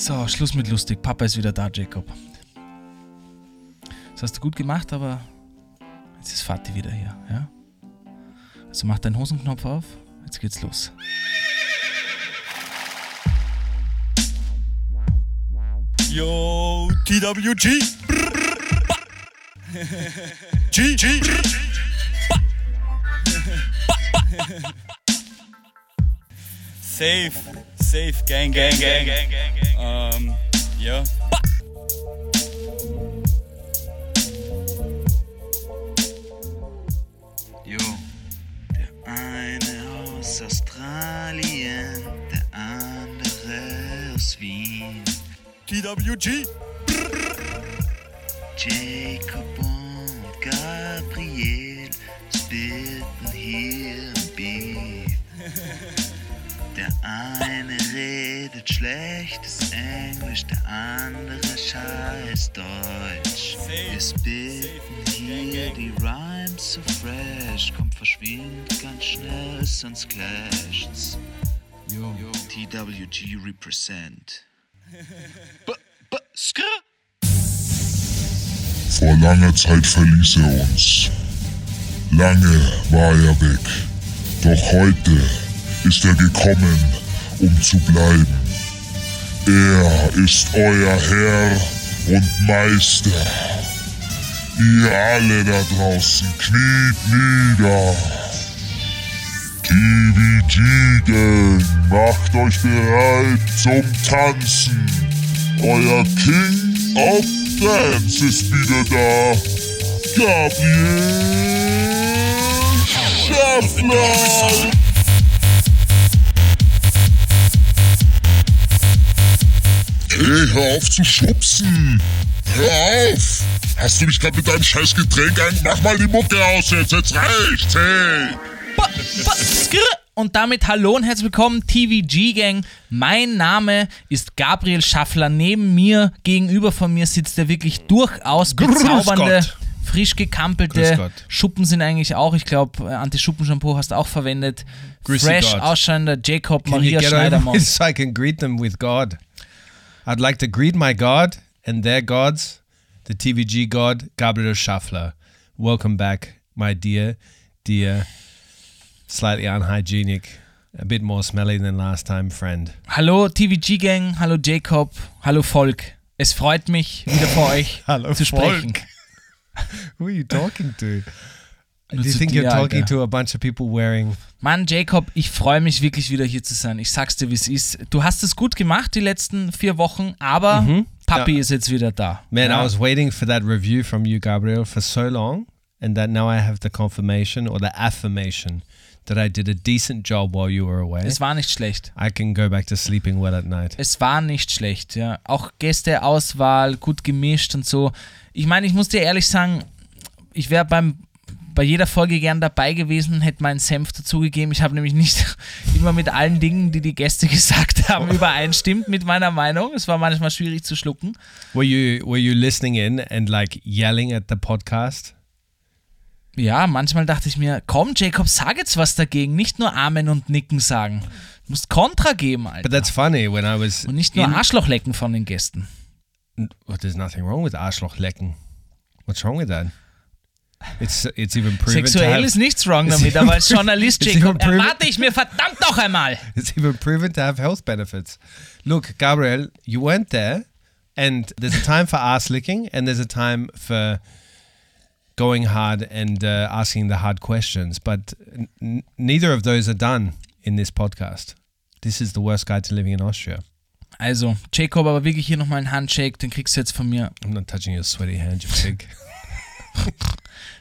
So, Schluss mit lustig. Papa ist wieder da, Jacob. Das hast du gut gemacht, aber jetzt ist Vati wieder hier, ja? Also mach deinen Hosenknopf auf. Jetzt geht's los. Yo, TWG. G, G. Safe, safe, gang, gang, gang, gang, gang, gang. Um, ja. Jo, der eine aus Australien, der andere aus Wien. TWG. Jacob und Gabriel spitten hier im Beat. Der eine redet schlechtes Englisch, der andere scheiß Deutsch. Wir spitten hier die Rhymes so fresh, kommt verschwindet ganz schnell, sonst clasht's. Yo. TWG represent. B -b skr Vor langer Zeit verließ er uns. Lange war er weg. Doch heute ist er gekommen, um zu bleiben. Er ist euer Herr und Meister. Ihr alle da draußen kniet nieder. Gang, macht euch bereit zum Tanzen. Euer King of Dance ist wieder da. Gabriel Schaffner. Hey, hör auf zu schubsen. Hör auf. Hast du mich gerade mit deinem scheiß Getränk an? Mach mal die Mucke aus jetzt. Jetzt reicht's. Hey. Und damit hallo und herzlich willkommen, TVG Gang. Mein Name ist Gabriel Schaffler. Neben mir, gegenüber von mir sitzt der wirklich durchaus bezaubernde, frisch gekampelte. Schuppen sind eigentlich auch. Ich glaube, Anti-Schuppen-Shampoo hast du auch verwendet. Grüßi Fresh Gott. ausschauender Jacob Can Maria Schneidermann. I can greet them with God? I'd like to greet my God and their gods, the TVG God, Gabriel Schaffler. Welcome back, my dear, dear, slightly unhygienic, a bit more smelly than last time friend. Hallo TVG Gang, hallo Jacob, hallo Volk. Es freut mich, wieder vor euch Hallo, zu sprechen. Volk. Who are you talking to? Do Nur you think dir, you're talking Alter. to a bunch of people wearing Mann, Jacob, ich freue mich wirklich wieder hier zu sein. Ich sag's dir, wie es ist. Du hast es gut gemacht die letzten vier Wochen, aber Papi Ja. ist jetzt wieder da. Man, ja. I was waiting for that review from you, Gabriel, for so long, and that now I have the confirmation or the affirmation that I did a decent job while you were away. es war nicht schlecht. I can go back to sleeping well at night. Es war nicht schlecht, ja. Auch Gästeauswahl, gut gemischt und so. Ich meine, ich muss dir ehrlich sagen, ich wäre beim bei jeder Folge gern dabei gewesen, hätte meinen Senf dazugegeben. Ich habe nämlich nicht immer mit allen Dingen, die die Gäste gesagt haben, übereinstimmt mit meiner Meinung. Es war manchmal schwierig zu schlucken. Were you were you listening in and like yelling at the podcast? Ja, manchmal dachte ich mir, komm, Jacob, sag jetzt was dagegen. Nicht nur Amen und Nicken sagen. Du musst Kontra geben, Alter. But that's funny when I was und nicht nur Arschloch lecken von den Gästen. There's nothing wrong with Arschloch lecken. What's wrong with that? It's it's even proven Sexuell ist nichts wrong damit, aber als Journalist, Jacob, erwarte ich mir verdammt noch einmal. It's even proven to have health benefits. Look, Gabriel, you went there, and there's a time for ass licking, and there's a time for going hard and uh, asking the hard questions. But neither of those are done in this podcast. This is the worst guide to living in Austria. Also, Jacob, aber wirklich hier nochmal ein Handshake, den kriegst du jetzt von mir. I'm not touching your sweaty hand, you pig.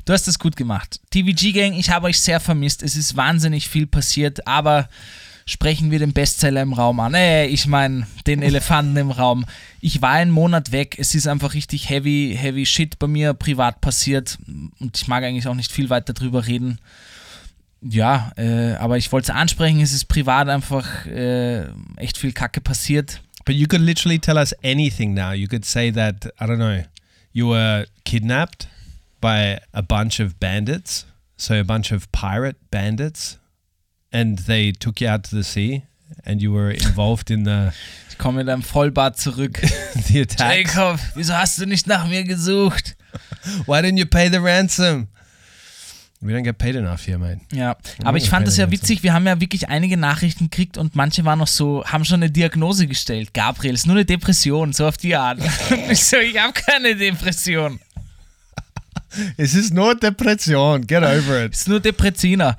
Du hast es gut gemacht. TVG Gang, ich habe euch sehr vermisst. Es ist wahnsinnig viel passiert, aber sprechen wir den Bestseller im Raum an. Äh, ich meine, den Elefanten im Raum. Ich war einen Monat weg. Es ist einfach richtig heavy, heavy shit bei mir privat passiert. Und ich mag eigentlich auch nicht viel weiter drüber reden. Ja, äh, aber ich wollte es ansprechen. Es ist privat einfach äh, echt viel Kacke passiert. But you could literally tell us anything now. You could say that, I don't know, you were kidnapped by a bunch of bandits, so a bunch of pirate bandits, and they took you out to the sea and you were involved in the Ich komme mit einem Vollbart zurück. the attack. Jacob, wieso hast du nicht nach mir gesucht? Why didn't you pay the ransom? We don't get paid enough here, mate. Ja, aber ich fand es ja witzig, wir haben ja wirklich einige Nachrichten gekriegt und manche waren noch so, haben schon eine Diagnose gestellt. Gabriel, ist nur eine Depression, so auf die Art. Ich so, ich habe keine Depression. Es ist nur Depression. Get over it. Ist nur Depressiner.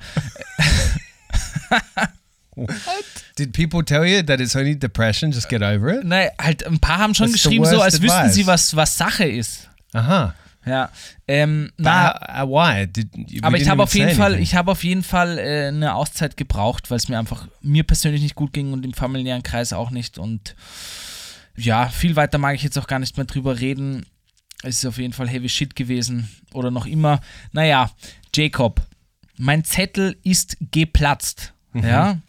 Did people tell you that it's only depression? Just get over it. Nein, halt ein paar haben schon That's geschrieben, so als wüssten advice. sie, was, was Sache ist. Aha. Ja, ähm, Na, na, uh, why? Did, aber ich habe auf jeden Fall, ich habe auf jeden Fall äh, eine Auszeit gebraucht, weil es mir einfach mir persönlich nicht gut ging und im familiären Kreis auch nicht und ja, viel weiter mag ich jetzt auch gar nicht mehr drüber reden. Es ist auf jeden Fall heavy shit gewesen oder noch immer. Naja, Jacob, mein Zettel ist geplatzt. Ja.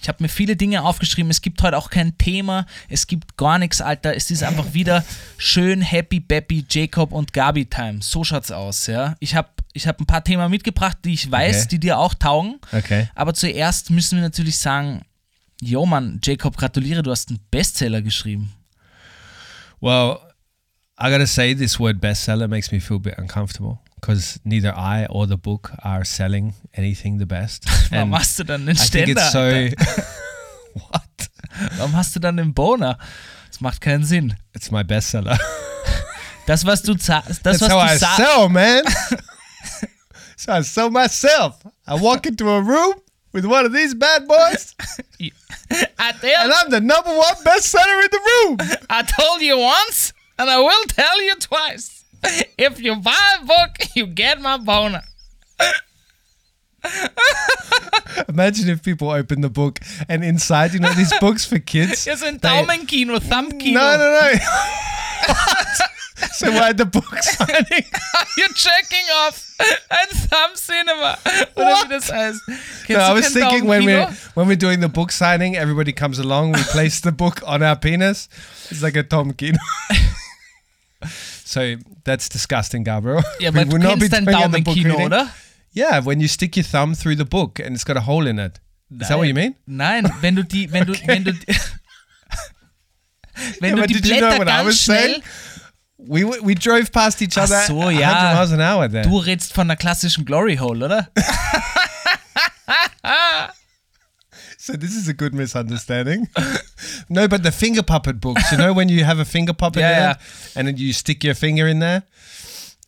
Ich habe mir viele Dinge aufgeschrieben. Es gibt heute auch kein Thema. Es gibt gar nichts, Alter. Es ist einfach wieder schön Happy Bappy Jacob und Gabi Time. So schaut's aus, ja. Ich habe ich hab ein paar Themen mitgebracht, die ich weiß, Okay. die dir auch taugen. Okay. Aber zuerst müssen wir natürlich sagen, Jo Mann, Jacob, gratuliere, du hast einen Bestseller geschrieben. Well, I gotta say, this word bestseller makes me feel a bit uncomfortable because neither I or the book are selling anything the best. Warum hast du dann einen I think it's so. What? Warum hast du dann Boner? Das macht keinen Sinn. It's my bestseller. Das, was du das, That's was how du I sell, man. so I sell myself. I walk into a room with one of these bad boys, and I'm the number one bestseller in the room. I told you once, and I will tell you twice. If you buy a book, you get my boner. Imagine if people open the book and inside, you know, these books for kids. Ein they- Daumenkino, Thumbkino. No, no, no. so why the book signing? You're checking off ein Thumb Cinema. Oder What? wie das heißt. No, I was thinking when we're when we're doing the book signing, everybody comes along. We place the book on our penis. It's like a Tom Kino. So that's disgusting, Gabriel. Ja, We aber du will not be kennst dein doing the book Daumenkino, reading. Yeah, when you stick your thumb through the book and it's got a hole in it. Is that what you mean? Nein, wenn du die, wenn du, wenn du, wenn Yeah, du die did you know what I ganz was schnell, saying? We we drove past each Ach other so, 100 ja. miles an hour there. du redest von einer klassischen Glory Hole, oder? So this is a good misunderstanding. no, but the finger puppet books, you know, when you have a finger puppet Yeah, and then you stick your finger in there.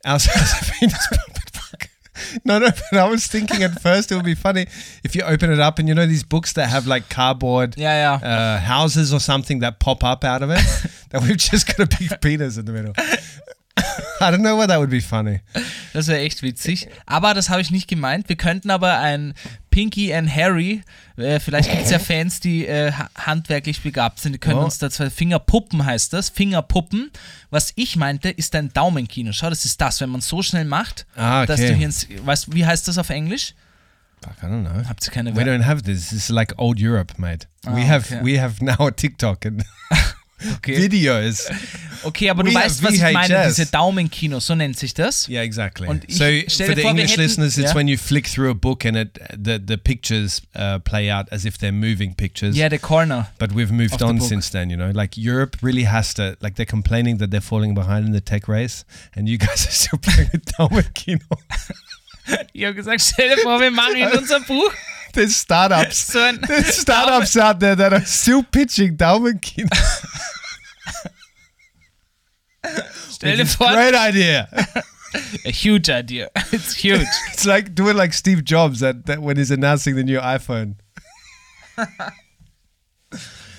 Ours has a penis puppet book. No, no, but I was thinking at first it would be funny if you open it up and you know these books that have like cardboard yeah, yeah. uh, houses or something that pop up out of it, that we've just got a big penis in the middle. I don't know why that would be funny. Das wäre echt witzig. Aber das habe ich nicht gemeint. Wir könnten aber ein Pinky and Harry, äh, vielleicht gibt es ja Fans, die äh, ha- handwerklich begabt sind, die können Oh. uns da zwei Fingerpuppen heißt das. Fingerpuppen. Was ich meinte, ist ein Daumenkino. Schau, das ist das, wenn man so schnell macht, Ah, dass okay. du hier ins, weißt, wie heißt das auf Englisch? I don't know. Habt ihr keine We don't have this. It's like old Europe, mate. we Ah, have okay. we have now a TikTok and Okay. videos. Okay, aber du We weißt, was ich meine, diese Daumenkino, so nennt sich das. Yeah, exactly. Und ich- so for the vor, English hätten- listeners, it's Ja. when you flick through a book and it the the pictures uh, play out as if they're moving pictures. Ja, der Corner. But we've moved the on since then, you know. Like Europe really has to, like they're complaining that they're falling behind in the tech race, and you guys are still playing with Dalmec Kino. Ich habe gesagt, stell dir vor, wir machen in unser Buch There's startups, so ein there's startups out there that are still pitching Dalmec Kino. Stell dir vor, great idea. a huge idea. It's huge. It's like doing like Steve Jobs at, that when he's announcing the new iPhone.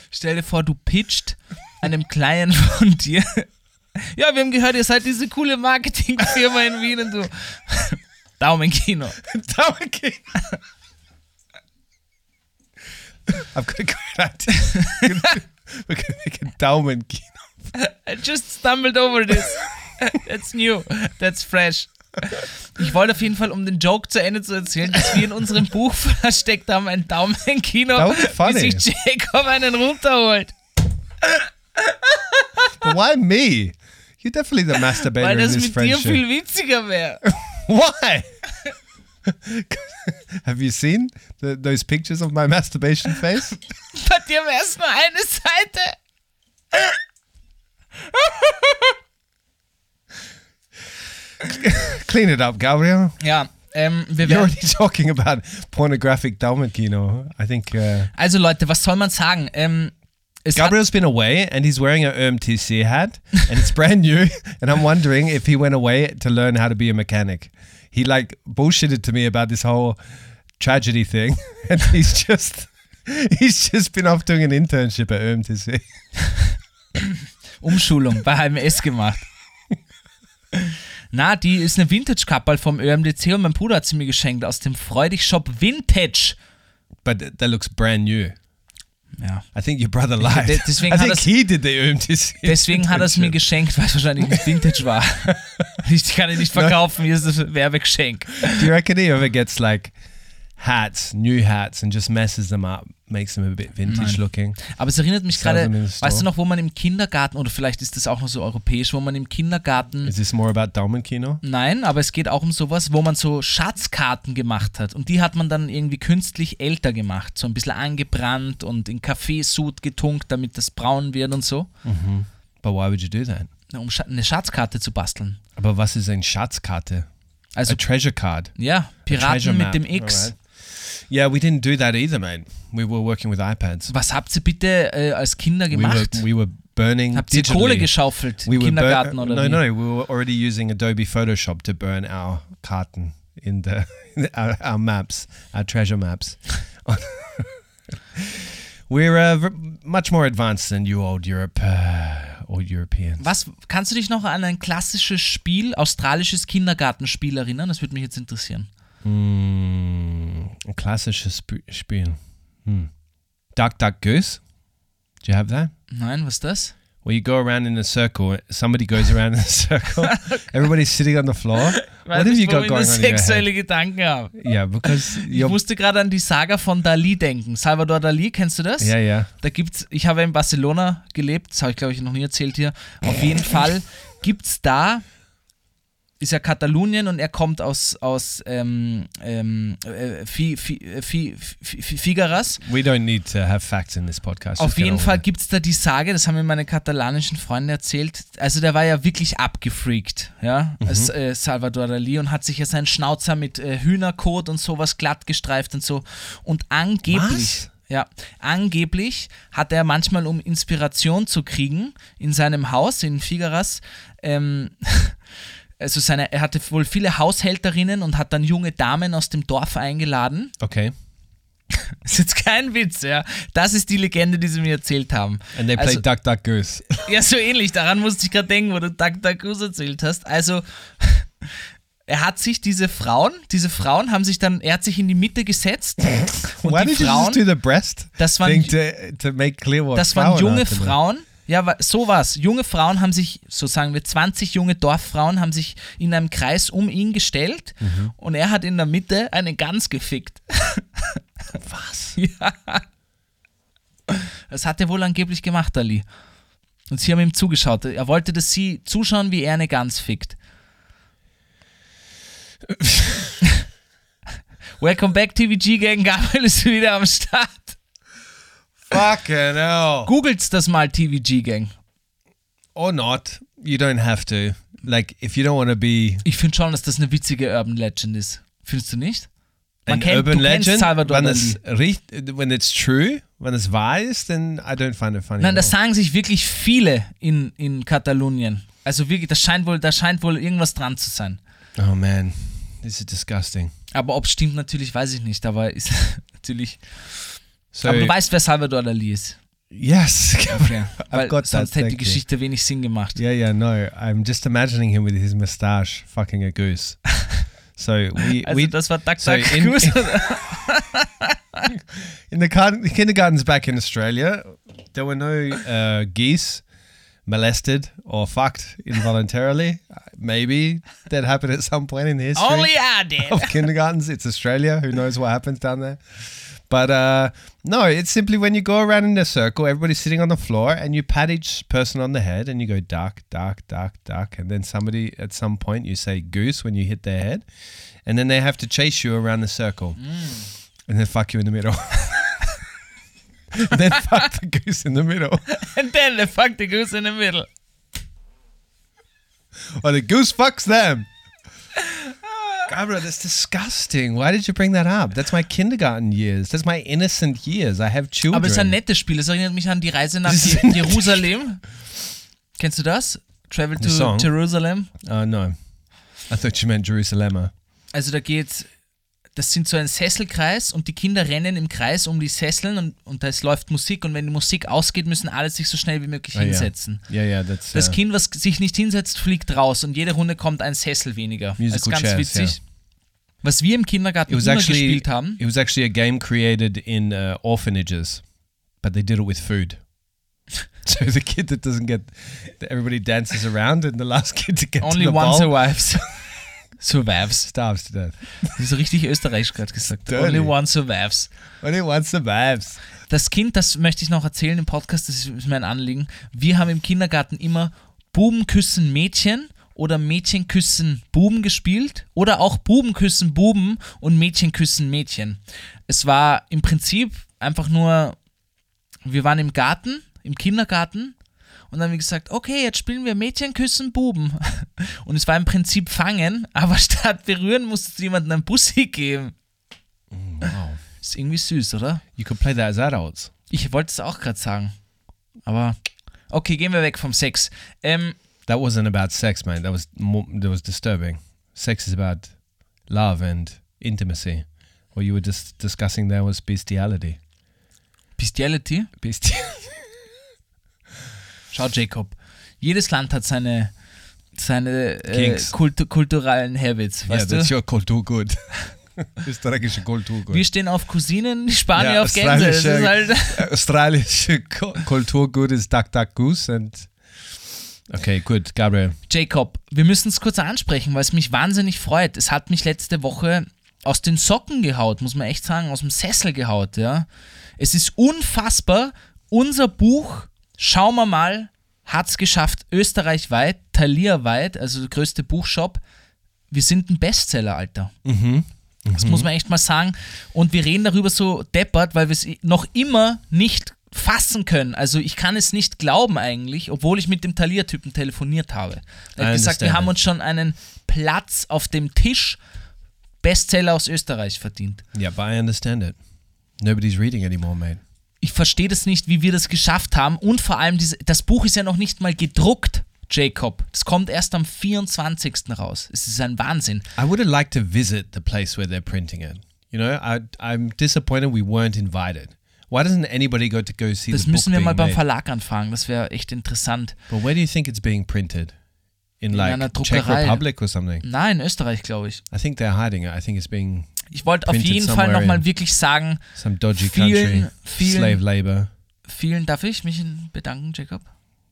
Stell dir vor, du pitcht einem Client von dir. Ja, wir haben gehört, ihr seid diese coole Marketingfirma in Wien und du. Daumenkino. Dalmec Kino. I've got a great idea. We're gonna make a Daumen Kino. I just stumbled over this. That's new. That's fresh. Ich wollte auf jeden Fall, um den Joke zu Ende zu erzählen, dass wir in unserem Buch versteckt haben, ein would be funny. wie sich Jacob einen runterholt. But why me? You're definitely the masturbator Weil in das this mit dir viel witziger wäre. Why? Have you seen the, those pictures of my masturbation face? Bei dir wäre es nur eine Seite. Clean it up, Gabriel. Ja, ähm, wir You're already talking about pornographic Dalmatino. I think uh, Also Leute, was soll man sagen? Ähm, es Gabriel's been away and he's wearing a UMTC hat and it's brand new. And I'm wondering if he went away to learn how to be a mechanic. He like bullshitted to me about this whole tragedy thing, and he's just he's just been off doing an internship at UMTC. Umschulung bei HMS gemacht. Na, die ist eine Vintage-Kappel vom ÖMDC und mein Bruder hat sie mir geschenkt aus dem Freudig-Shop Vintage. But th- that looks brand new. Ja. I think your brother lied. de- deswegen I hat think er's- he did the UMTC. Deswegen hat er es mir geschenkt, weil es wahrscheinlich nicht Vintage war. Ich kann ihn nicht verkaufen, hier ist das Werbegeschenk. Do you reckon he ever gets like hats, new hats, and just messes them up, makes them a bit vintage Nein. looking? Aber es erinnert mich gerade, weißt du noch, wo man im Kindergarten, oder vielleicht ist das auch noch so europäisch, wo man im Kindergarten Is this more about Dalmankino? Nein, aber es geht auch um sowas, wo man so Schatzkarten gemacht hat. Und die hat man dann irgendwie künstlich älter gemacht. So ein bisschen angebrannt und in Kaffeesud getunkt, damit das braun wird und so. But why would you do that? Um Scha eine Schatzkarte zu basteln. Aber was ist ein Schatzkarte? Also, a treasure card. ja, Piraten mit dem X. Alright. Yeah, we didn't do that either, mate. We were working with iPads. Was habt ihr bitte äh, als Kinder We were, gemacht? we were burning habt ihr digitally. Kohle geschaufelt we im were bur- Kindergarten oder no, wie? no, we were already using Adobe Photoshop to burn our carton in the our, our maps, our treasure maps. we're uh, v- much more advanced than you old Europe, uh, old Europeans. Was, kannst du dich noch an ein klassisches Spiel, australisches Kindergartenspiel erinnern? Das würde mich jetzt interessieren. Mm, ein klassisches Sp Spiel. Hmm. Duck, Duck, Goose. Do you have that? Nein, was ist das? Where you go around in a circle, somebody goes around in a circle, everybody's sitting on the floor. what have you got going on in your head? sexuelle Gedanken habe. Yeah, because Ich musste gerade an die Saga von Dali denken. Salvador Dali, kennst du das? Yeah, yeah. Da gibt's, ich habe in Barcelona gelebt, das habe ich glaube ich noch nie erzählt hier. Auf jeden Fall gibt's da, ist ja Katalonien und er kommt aus, aus ähm, ähm, äh, Fi, Fi, äh, Fi, Fi, Fi, Figueras. We don't need to have facts in this podcast. Auf jeden Fall gibt es da die Sage, das haben mir meine katalanischen Freunde erzählt. Also der war ja wirklich abgefreakt, ja, Mhm. als äh, Salvador Dali und hat sich ja seinen Schnauzer mit äh, Hühnerkot und sowas glatt gestreift und so. Und angeblich, Was? ja, angeblich hat er manchmal, um Inspiration zu kriegen, in seinem Haus in Figueras, ähm, also seine, er hatte wohl viele Haushälterinnen und hat dann junge Damen aus dem Dorf eingeladen. Okay. Das ist jetzt kein Witz, ja. Das ist die Legende, die sie mir erzählt haben. And they play Also- Duck, Duck, Goose. Ja, so ähnlich. Daran musste ich gerade denken, wo du Duck Duck Goose erzählt hast. Also, er hat sich diese Frauen, diese Frauen haben sich dann, er hat sich in die Mitte gesetzt und Why die did you Frauen, just do the breast das waren, thing to, to make clear what das waren junge? Frauen. Ja, wa- so war's. Junge Frauen haben sich, so sagen wir, 20 junge Dorffrauen haben sich in einem Kreis um ihn gestellt Mhm. und er hat in der Mitte eine Gans gefickt. Was? Ja. Das hat er wohl angeblich gemacht, Ali. Und sie haben ihm zugeschaut. Er wollte, dass sie zuschauen, wie er eine Gans fickt. Welcome back, TVG Gang. Gabriel ist wieder am Start. Fucking hell. Googelt's das mal, TVG Gang. Or not. You don't have to. Like, if you don't want to be Ich finde schon, dass das eine witzige Urban Legend ist. Findest du nicht? Man an kennt- urban legend, Salvador it's, richt- when it's true, when it's wahr ist, then I don't find it funny. Nein, das sagen sich wirklich viele in, in Katalonien. Also wirklich, das scheint wohl, da scheint wohl irgendwas dran zu sein. Oh man, this is disgusting. Aber ob es stimmt, natürlich weiß ich nicht. Aber ist natürlich. So, aber du weißt, wer Salvador Dali ist. yes, Ja, weil got that, sonst hätte die thank you. Geschichte wenig Sinn gemacht. Yeah, yeah, no. I'm just imagining him with his moustache fucking a goose. So we Also we das war Duck so Duck in- Goose. in the car- kindergartens back in Australia, there were no uh, geese molested or fucked involuntarily. Maybe that happened at some point in the history Only I did. of kindergartens. It's Australia. Who knows what happens down there? But uh, no, it's simply when you go around in a circle, everybody's sitting on the floor, and you pat each person on the head, and you go duck, duck, duck, duck, and then somebody at some point you say goose when you hit their head, and then they have to chase you around the circle, and then fuck you in the middle. and then fuck the goose in the middle, And then they fuck the goose in the middle. or the goose fucks them. Gabriel, that's disgusting. Why did you bring that up? That's my kindergarten years. That's my innocent years. I have children. Aber es ist ein nettes Spiel. Es erinnert mich an die Reise nach Jerusalem. Kennst du das? Travel to? Jerusalem. Oh no, I thought you meant Jerusalem. Also da geht, das sind so ein Sesselkreis und die Kinder rennen im Kreis um die Sesseln und, und da läuft Musik und wenn die Musik ausgeht, müssen alle sich so schnell wie möglich yeah. hinsetzen. Yeah, yeah, that's Das uh, Kind, was sich nicht hinsetzt, fliegt raus und jede Runde kommt ein Sessel weniger. Das ist Musical ganz chairs, witzig. Was wir im Kindergarten immer actually gespielt haben, it was actually a game created in uh, orphanages, but they did it with food. So the kid that doesn't get, everybody dances around, and the last kid to get only to the one ball survives. Survives. starves to death. Das ist so richtig österreichisch gerade gesagt. Only one survives. Only one survives. Das Kind, das möchte ich noch erzählen im Podcast, das ist mein Anliegen. Wir haben im Kindergarten immer Buben küssen Mädchen oder Mädchen küssen Buben gespielt oder auch Buben küssen Buben und Mädchen küssen Mädchen. Es war im Prinzip einfach nur, wir waren im Garten, im Kindergarten und dann haben wir gesagt, okay, jetzt spielen wir Mädchen küssen Buben. Und es war im Prinzip fangen, aber statt berühren musstest du jemandem einen Bussi geben. Wow. Ist irgendwie süß, oder? You could play that as adults. Ich wollte es auch gerade sagen. Aber okay, gehen wir weg vom Sex. Ähm, That wasn't about sex, man. That was more, that was disturbing. Sex is about love and intimacy. What you were just discussing there was bestiality. Bestiality. Besti- Schau, Jacob. Jedes Land hat seine, seine äh. Kultu kulturellen Habits. yeah, Weißt that's du? your Kulturgut. Österreichische Kulturgut. Wir stehen auf Cousinen, die Spanier Ja, auf Gänse. Das ist australische- halt Australische Ku- Kulturgut ist Duck Duck Goose and Okay, gut, Gabriel. Jacob, wir müssen es kurz ansprechen, weil es mich wahnsinnig freut. Es hat mich letzte Woche aus den Socken gehaut, muss man echt sagen, aus dem Sessel gehaut, ja. Es ist unfassbar. Unser Buch, schauen wir mal, hat es geschafft, österreichweit, talierweit, also der größte Buchshop. Wir sind ein Bestseller, Alter. Das muss man echt mal sagen. Und wir reden darüber so deppert, weil wir es noch immer nicht fassen können. Also ich kann es nicht glauben eigentlich, obwohl ich mit dem Thalia-Typen telefoniert habe. Er hat gesagt, wir haben uns schon einen Platz auf dem Tisch Bestseller aus Österreich verdient. Yeah, but I understand it. Nobody's reading anymore, mate. Ich verstehe das nicht, wie wir das geschafft haben. Und vor allem, diese, das Buch ist ja noch nicht mal gedruckt, Jacob. Es kommt erst am 24. raus. Es ist ein Wahnsinn. I would have liked to visit the place where they're printing it. You know, I, I'm disappointed we weren't invited. Why doesn't anybody go to go see Das the book müssen wir mal beim made? Verlag anfangen. Das wäre echt interessant. But where do you think it's being printed? In like einer Czech Druckerei. Republic or something? Nein, Österreich, glaube ich. I think they're hiding it. I think it's being Ich wollte auf jeden Fall nochmal wirklich sagen, some dodgy Vielen, country, vielen- slave labor. vielen, darf ich mich bedanken, Jacob?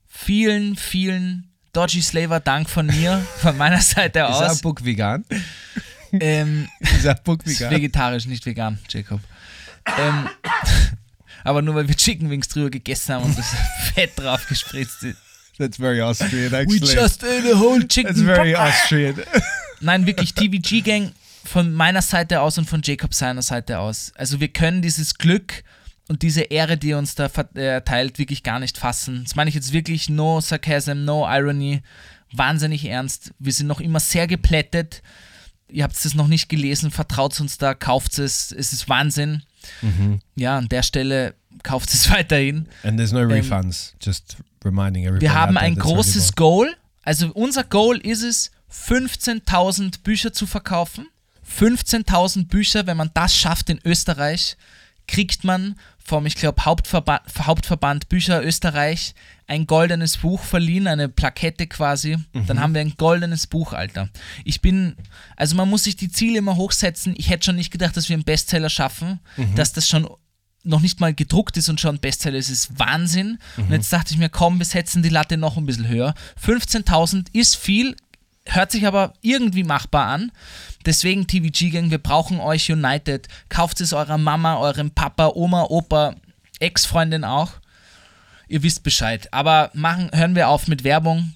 Vielen, vielen Dodgy Slaver Dank von mir, von meiner Seite aus. book vegan? Ähm, Is that book ist vegan? vegetarisch, nicht vegan, Jacob. Ähm, aber nur weil wir Chicken Wings drüber gegessen haben und das Fett drauf gespritzt ist. That's very Austrian, We actually. just ate a whole chicken. That's very Austrian. Nein, wirklich, TVG Gang von meiner Seite aus und von Jacob seiner Seite aus. Also wir können dieses Glück und diese Ehre, die er uns da ver- äh, erteilt, wirklich gar nicht fassen. Das meine ich jetzt wirklich, no Sarcasm, no Irony, wahnsinnig ernst. Wir sind noch immer sehr geplättet. Ihr habt es noch nicht gelesen, vertraut uns da, kauft es, es ist Wahnsinn. Ja, an der Stelle kauft es weiterhin. And there's no refunds. Just reminding everybody. Wir haben ein großes. Goal. Also unser Goal ist es, 15.000 Bücher zu verkaufen. 15.000 Bücher, wenn man das schafft in Österreich, kriegt man vom, ich glaube, Hauptverband, Hauptverband Bücher Österreich ein goldenes Buch verliehen, eine Plakette quasi. Dann haben wir ein goldenes Buch, Alter. Ich bin, also man muss sich die Ziele immer hochsetzen. Ich hätte schon nicht gedacht, dass wir einen Bestseller schaffen, dass das schon noch nicht mal gedruckt ist und schon Bestseller ist, ist Wahnsinn. Und jetzt dachte ich mir, komm, wir setzen die Latte noch ein bisschen höher. 15.000 ist viel, hört sich aber irgendwie machbar an. Deswegen TVG Gang, wir brauchen euch united. Kauft es eurer Mama, eurem Papa, Oma, Opa, Ex-Freundin auch. Ihr wisst Bescheid. Aber machen, hören wir auf mit Werbung.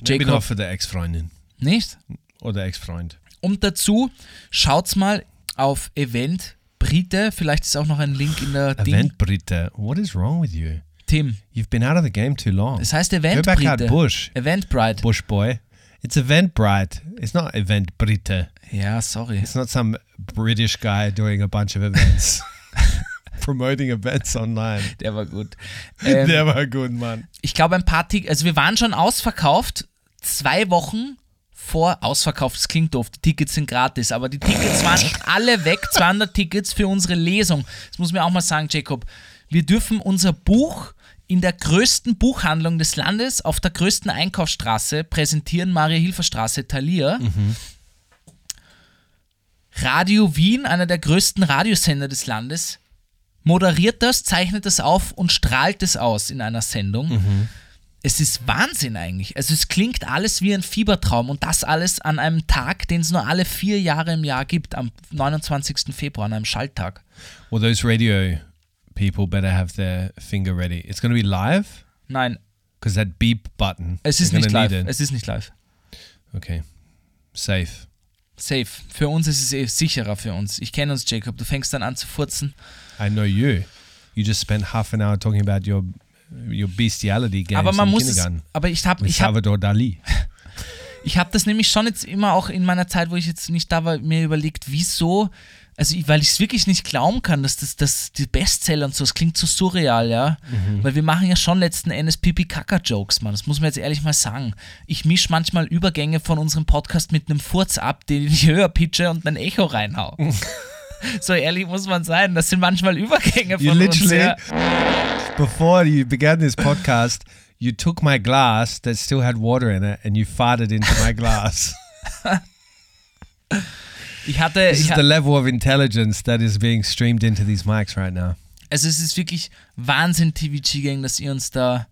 Maybe not Jacob, for the ex-Freundin nicht? the ex-Freund. Und dazu schaut's mal auf Event Brite. Vielleicht ist auch noch ein Link in der. Event Britta. What is wrong with you? Tim. You've been out of the game too long. Es heißt Event Brite. bush, Eventbrite. bush boy. It's Eventbrite. It's not Event Britta. Ja, sorry. It's not some British guy doing a bunch of events. Promoting events online. Der war gut. Ähm, Der war gut, Mann. ich glaube, ein paar Tickets, also wir waren schon ausverkauft, zwei Wochen vor ausverkauft. Das klingt doof, die Tickets sind gratis, aber die Tickets waren alle weg. 200 Tickets für unsere Lesung. Das muss mir auch mal sagen, Jacob. Wir dürfen unser Buch in der größten Buchhandlung des Landes, auf der größten Einkaufsstraße präsentieren, Maria-Hilfer-Straße, Thalia. Radio Wien, einer der größten Radiosender des Landes, moderiert das, zeichnet das auf und strahlt es aus in einer Sendung. Es ist Wahnsinn eigentlich. Also es klingt alles wie ein Fiebertraum und das alles an einem Tag, den es nur alle vier Jahre im Jahr gibt, am 29. Februar, an einem Schalttag. Well, those radio people better have their finger ready. It's going to be live Nein, because that beep button. es ist nicht live. Es ist nicht live. Okay. Safe. Safe. Für uns ist es eh sicherer für uns. Ich kenne uns, Jacob. Du fängst dann an zu furzen. I know you. You just spent half an hour talking about your your bestiality games aber man muss es. Aber ich habe ich hab, Salvador Dali. Ich habe das nämlich schon jetzt immer auch in meiner Zeit, wo ich jetzt nicht da war, mir überlegt, wieso, also weil ich es wirklich nicht glauben kann, dass das, das die Bestseller und so, das klingt so surreal, ja. Weil wir machen ja schon letzten Endes Pipi-Kaka-Jokes, Mann. Das muss man jetzt ehrlich mal sagen. Ich mische manchmal Übergänge von unserem Podcast mit einem Furz ab, den ich höher pitche und ein Echo reinhau. so ehrlich muss man sein. Das sind manchmal Übergänge You von uns. literally, Ja. before you began this podcast, you took my glass that still had water in it and you farted into my glass. Ich hatte, This ich is the level of intelligence that is being streamed into these mics right now. Also es ist wirklich Wahnsinn, TVG-Gang, dass ihr uns da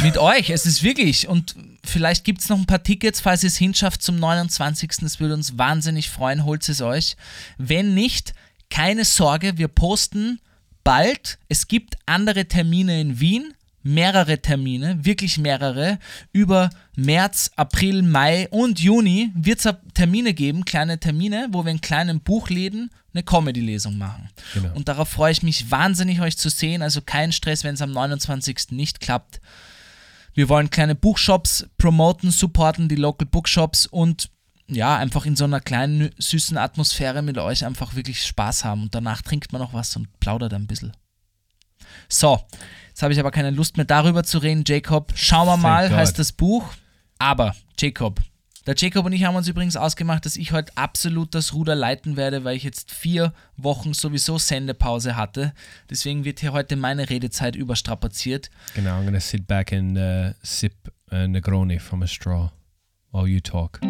mit euch, es ist wirklich, und vielleicht gibt es noch ein paar Tickets, falls ihr es hinschafft zum 29. Das würde uns wahnsinnig freuen, holt es euch. Wenn nicht, keine Sorge, wir posten bald. Es gibt andere Termine in Wien, mehrere Termine, wirklich mehrere. Über März, April, Mai und Juni wird es Termine geben, kleine Termine, wo wir in kleinen Buchläden eine Comedy-Lesung machen. Genau. Und darauf freue ich mich wahnsinnig, euch zu sehen. Also kein Stress, wenn es am 29. nicht klappt. Wir wollen kleine Buchshops promoten, supporten, die Local Bookshops und ja, einfach in so einer kleinen, süßen Atmosphäre mit euch einfach wirklich Spaß haben. Und danach trinkt man noch was und plaudert ein bisschen. So, jetzt habe ich aber keine Lust mehr darüber zu reden. Jacob, schauen wir Thank mal, God. heißt das Buch. Aber, Jacob, der Jacob und ich haben uns übrigens ausgemacht, dass ich heute absolut das Ruder leiten werde, weil ich jetzt vier Wochen sowieso Sendepause hatte. Deswegen wird hier heute meine Redezeit überstrapaziert. Genau, I'm going to sit back and uh, sip uh, Negroni from a straw while you talk.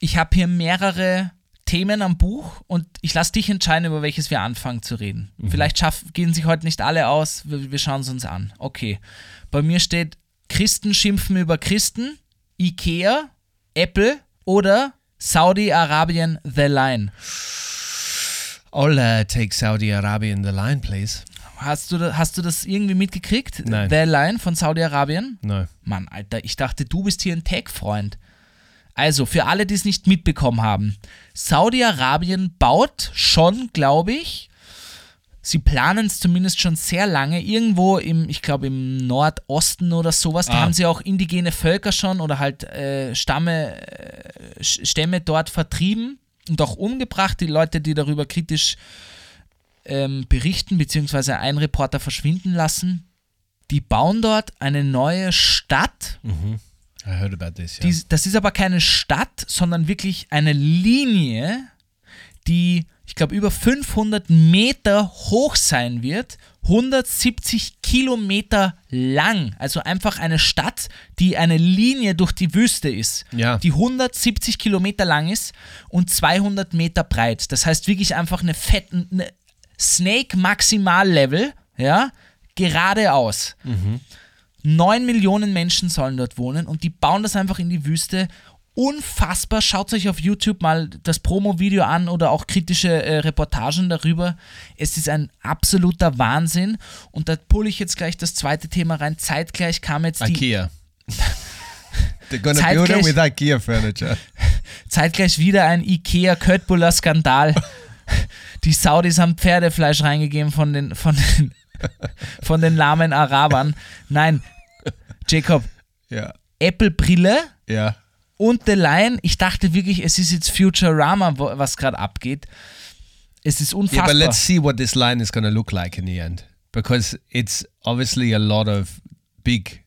Ich habe hier mehrere Themen am Buch und ich lasse dich entscheiden, über welches wir anfangen zu reden. Vielleicht schaff, gehen sich heute nicht alle aus, wir, wir schauen es uns an. Okay. Bei mir steht Christen schimpfen über Christen, Ikea, Apple oder Saudi-Arabien The Line. I'll uh, take Saudi Arabia in the line, please. Hast du, hast du das irgendwie mitgekriegt? Nein. The Line von Saudi-Arabien? No. Mann, Alter, ich dachte, du bist hier ein Tech-Freund. Also, für alle, die es nicht mitbekommen haben, Saudi-Arabien baut schon, glaube ich, sie planen es zumindest schon sehr lange, irgendwo im, ich glaube, im Nordosten oder sowas, da Ah. haben sie auch indigene Völker schon oder halt äh, Stamme, äh, Stämme dort vertrieben und auch umgebracht, die Leute, die darüber kritisch ähm, berichten, beziehungsweise einen Reporter verschwinden lassen. Die bauen dort eine neue Stadt, I heard about this. Yeah. die, das ist aber keine Stadt, sondern wirklich eine Linie, die, ich glaube, über 500 Meter hoch sein wird, 170 Kilometer lang. Also einfach eine Stadt, die eine Linie durch die Wüste ist, Ja. die 170 Kilometer lang ist und 200 Meter breit. Das heißt wirklich einfach eine fette eine Snake Maximal Level, ja, geradeaus. 9 Millionen Menschen sollen dort wohnen und die bauen das einfach in die Wüste. unfassbar. Schaut euch auf YouTube mal das Promo-Video an oder auch kritische äh, Reportagen darüber. Es ist ein absoluter Wahnsinn. Und da pulle ich jetzt gleich das zweite Thema rein. Zeitgleich kam jetzt die. IKEA. They're gonna build it Zeitgleich- with IKEA furniture. Zeitgleich wieder ein Ikea Köttbuller Skandal. Die Saudis haben Pferdefleisch reingegeben von den, von den, von den lahmen Arabern. Nein, Jacob, Yeah. Apple-Brille Yeah. und The Lion. Ich dachte wirklich, es ist jetzt Futurama, was gerade abgeht. Es ist Yeah, unfassbar. but let's see what this line is going to look like in the end. Because it's obviously a lot of big,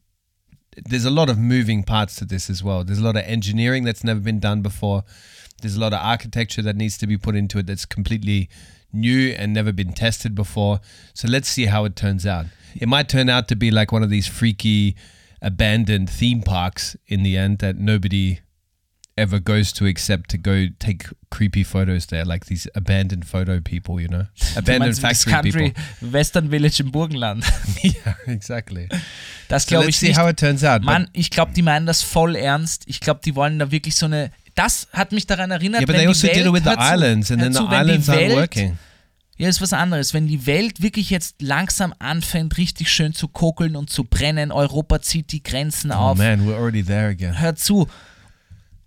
there's a lot of moving parts to this as well. There's a lot of engineering that's never been done before. There's a lot of architecture that needs to be put into it that's completely new and never been tested before. So let's see how it turns out. It might turn out to be like one of these freaky, abandoned theme parks in the end that nobody ever goes to except to go take creepy photos there, like these abandoned photo people, you know, abandoned factory Country people. Western Village im Burgenland. yeah, exactly. Das So glaube let's ich see nicht. how it turns out. Mann, ich glaube, die meinen das voll ernst. Ich glaube, die wollen da wirklich so eine. Das hat mich daran erinnert, yeah, wenn also die did Welt, with the hör zu, islands, and hör then the zu, wenn die Welt, working. Ja, ist was anderes. Wenn die Welt wirklich jetzt langsam anfängt, richtig schön zu kokeln und zu brennen, Europa zieht die Grenzen Oh auf. man, we're already there again. Hör zu.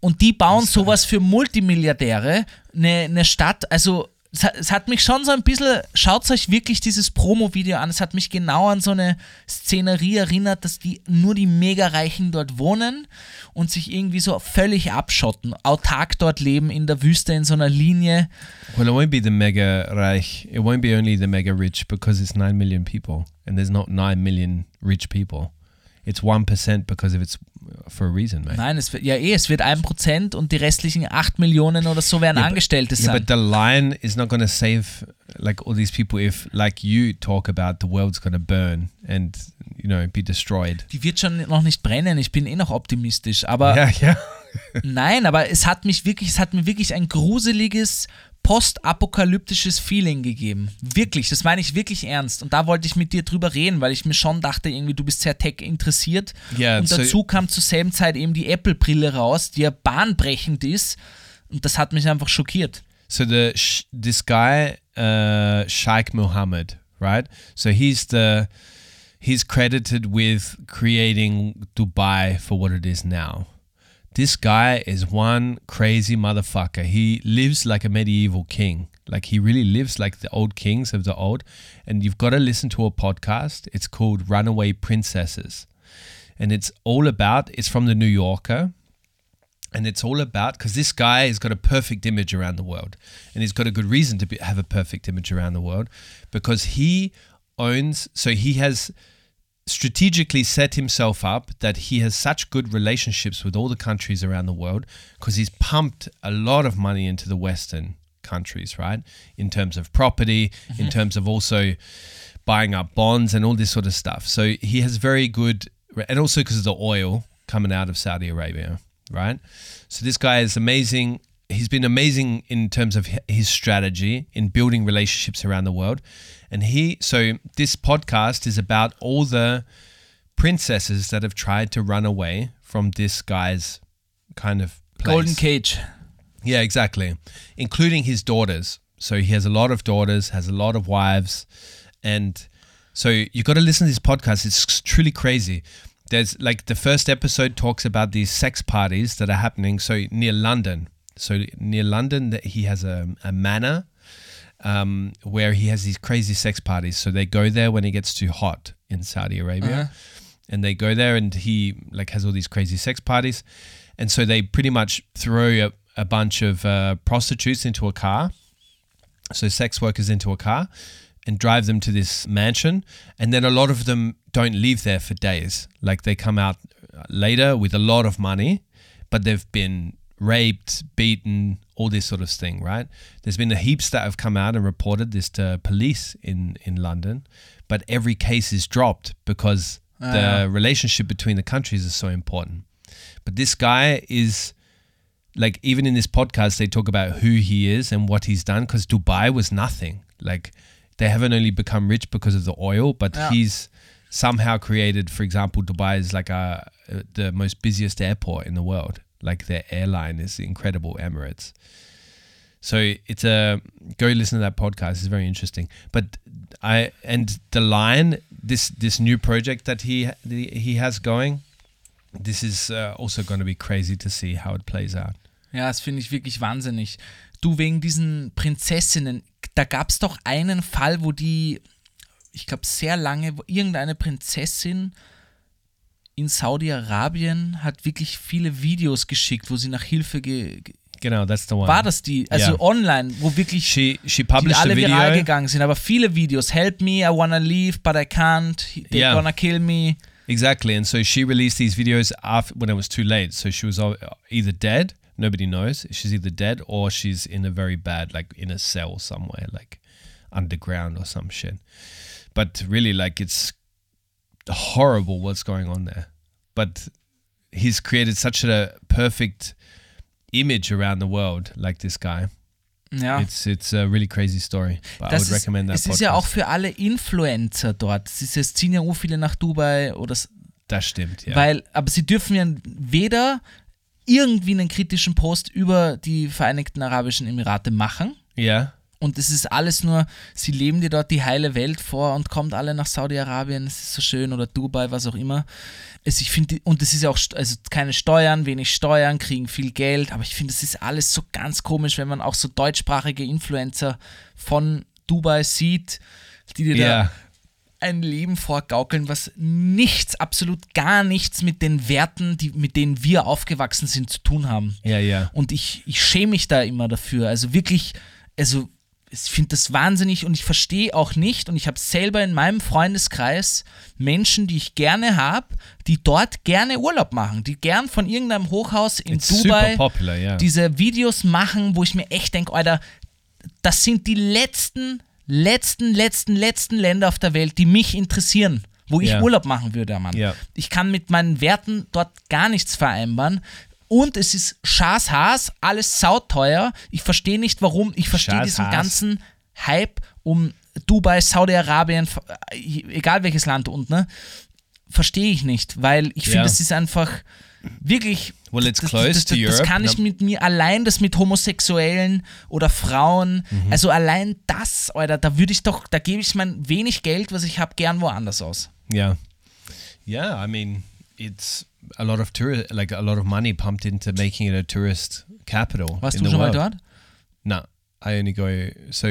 Und die bauen sowas für Multimilliardäre, eine, eine Stadt, also es hat, es hat mich schon so ein bisschen, schaut euch wirklich dieses Promo-Video an, es hat mich genau an so eine Szenerie erinnert, dass die nur die Megareichen dort wohnen und sich irgendwie so völlig abschotten, autark dort leben, in der Wüste, in so einer Linie. Well, it won't be the mega reich. It won't be only the mega rich because it's nine million people, and there's not nine million rich people. It's one percent because of it's for a reason, mate. Nein, es wird, ja eh, es wird ein Prozent und die restlichen 8 Millionen oder so werden Yeah, but- Angestellte Yeah, sein. but the line is not going to save like all these people if, like you talk about, the world's going to burn and you know be destroyed. die wird schon noch nicht brennen, ich bin eh noch optimistisch, aber Yeah, yeah. Nein, aber es hat mich wirklich, es hat mir wirklich ein gruseliges postapokalyptisches Feeling gegeben. Wirklich, das meine ich wirklich ernst. Und da wollte ich mit dir drüber reden, weil ich mir schon dachte, irgendwie, du bist sehr tech interessiert. Ja, und so- dazu kam zur selben Zeit eben die Apple-Brille raus, die ja bahnbrechend ist. Und das hat mich einfach schockiert. So the this guy, uh, Sheikh Mohammed, right? So he's the he's credited with creating Dubai for what it is now. This guy is one crazy motherfucker. He lives like a medieval king. Like he really lives like the old kings of the old. And you've got to listen to a podcast. It's called Runaway Princesses. And it's all about it's from the New Yorker and it's all about because this guy has got a perfect image around the world and he's got a good reason to be, have a perfect image around the world because he owns so he has strategically set himself up that he has such good relationships with all the countries around the world because he's pumped a lot of money into the western countries right? In terms of property in mm-hmm. terms of also buying up bonds and all this sort of stuff. So he has very good and also because of the oil coming out of Saudi Arabia right? So this guy is amazing. He's been amazing in terms of his strategy in building relationships around the world and he so this podcast is about all the princesses that have tried to run away from this guy's kind of place. Golden Cage. Yeah, exactly. Including his daughters. So he has a lot of daughters, has a lot of wives. And so you've got to listen to this podcast. It's truly crazy. There's like the first episode talks about these sex parties that are happening. So near London. So near London, that he has a, a manor um, where he has these crazy sex parties. So they go there when it gets too hot in Saudi Arabia, and they go there, and he like has all these crazy sex parties, and so they pretty much throw a, a bunch of uh, prostitutes into a car, so sex workers into a car, and drive them to this mansion, and then a lot of them don't leave there for days. Like they come out later with a lot of money, but they've been raped, beaten, all this sort of thing, right? There's been a heaps that have come out and reported this to police in in London, but every case is dropped because ah, the relationship between the countries is so important. But this guy is like even in this podcast they talk about who he is and what he's done because Dubai was nothing. Like they haven't only become rich because of the oil, but Yeah. he's somehow created, for example, Dubai is like a the most busiest airport in the world. Like their airline is incredible, Emirates. So it's a go listen to that podcast. It's very interesting. But I and the line this this new project that he he has going. This is uh, also going to be crazy to see how it plays out. Ja, das finde ich wirklich wahnsinnig. Du, wegen diesen Prinzessinnen, da gab es doch einen Fall, wo die, ich glaube, sehr lange, irgendeine Prinzessin in Saudi-Arabien hat wirklich viele Videos geschickt, wo sie nach Hilfe ge ge Genau, that's the one. war das die, also Ja. online, wo wirklich She she die alle viral gegangen sind, aber viele Videos. Help me, I wanna leave, but I can't. They're Yeah. gonna kill me. Exactly, and so she released these videos after when it was too late. So she was either dead, nobody knows. She's either dead or she's in a very bad, like in a cell somewhere, like underground or some shit. But really, like it's horrible what's going on there. But he's created such a perfect image around the world, like this guy. Ja. It's it's a really crazy story. But I Das would ist, recommend that es podcast. ist ja auch für alle Influencer dort. Es, ist, es ziehen ja auch viele nach Dubai oder das stimmt, ja. weil, aber sie dürfen ja weder irgendwie einen kritischen Post über die Vereinigten Arabischen Emirate machen. ja. Und es ist alles nur, sie leben dir dort die heile Welt vor und kommt alle nach Saudi-Arabien, es ist so schön, oder Dubai, was auch immer. Es, ich finde, und es ist ja auch, also keine Steuern, wenig Steuern, kriegen viel Geld, aber ich finde, es ist alles so ganz komisch, wenn man auch so deutschsprachige Influencer von Dubai sieht, die dir da Ja. ein Leben vorgaukeln, was nichts, absolut gar nichts mit den Werten, die, mit denen wir aufgewachsen sind, zu tun haben. Ja, ja. Und ich, ich schäme mich da immer dafür. Also wirklich, also ich finde das wahnsinnig und ich verstehe auch nicht und ich habe selber in meinem Freundeskreis Menschen, die ich gerne habe, die dort gerne Urlaub machen, die gern von irgendeinem Hochhaus in It's Dubai popular, ja. diese Videos machen, wo ich mir echt denke, Alter, das sind die letzten, letzten, letzten, letzten Länder auf der Welt, die mich interessieren, wo ich Ja. Urlaub machen würde, Mann. Ja. Ich kann mit meinen Werten dort gar nichts vereinbaren. Und es ist Schaß Haas, alles sauteuer. Ich verstehe nicht, warum. Ich verstehe diesen ganzen Hype um Dubai, Saudi-Arabien, egal welches Land und ne, verstehe ich nicht, weil ich finde, Ja. es ist einfach wirklich. Well, it's das, close das, to das, das Europe, kann ich mit mir allein, das mit Homosexuellen oder Frauen, Mhm. also allein das, Alter, da würde ich doch, da gebe ich mein wenig Geld, was ich habe, gern woanders aus. Yeah. Yeah, I mean, it's a lot of tourist, like a lot of money pumped into making it a tourist capital. Warst in du the schon mal world. dort? No, I only go. So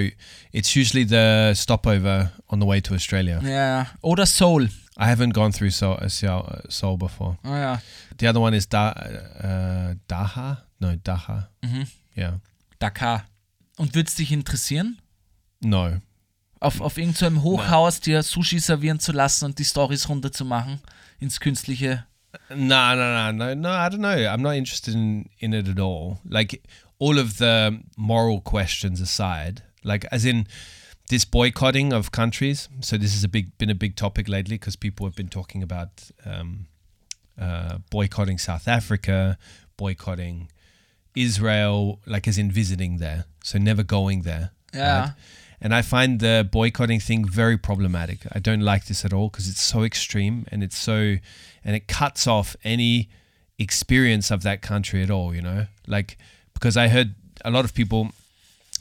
it's usually the stopover on the way to Australia. Ja, oder Seoul. I haven't gone through Seoul, uh, Seoul, uh, Seoul before. Ah, ja. The other one is da, uh, Daha. No, Daha. Mhm. Yeah. Dakar. Und würde es dich interessieren, No. auf, auf irgendeinem Hochhaus dir Sushi servieren zu lassen und die Stories runterzumachen ins Künstliche? No, no, no, no, no. I don't know. I'm not interested in, in it at all. Like all of the moral questions aside, like as in this boycotting of countries. So this has a big been a big topic lately because people have been talking about um, uh, boycotting South Africa, boycotting Israel, like as in visiting there. So never going there. Yeah. And I find the boycotting thing very problematic. I don't like this at all because it's so extreme and it's so, and it cuts off any experience of that country at all, you know? Like, because I heard a lot of people.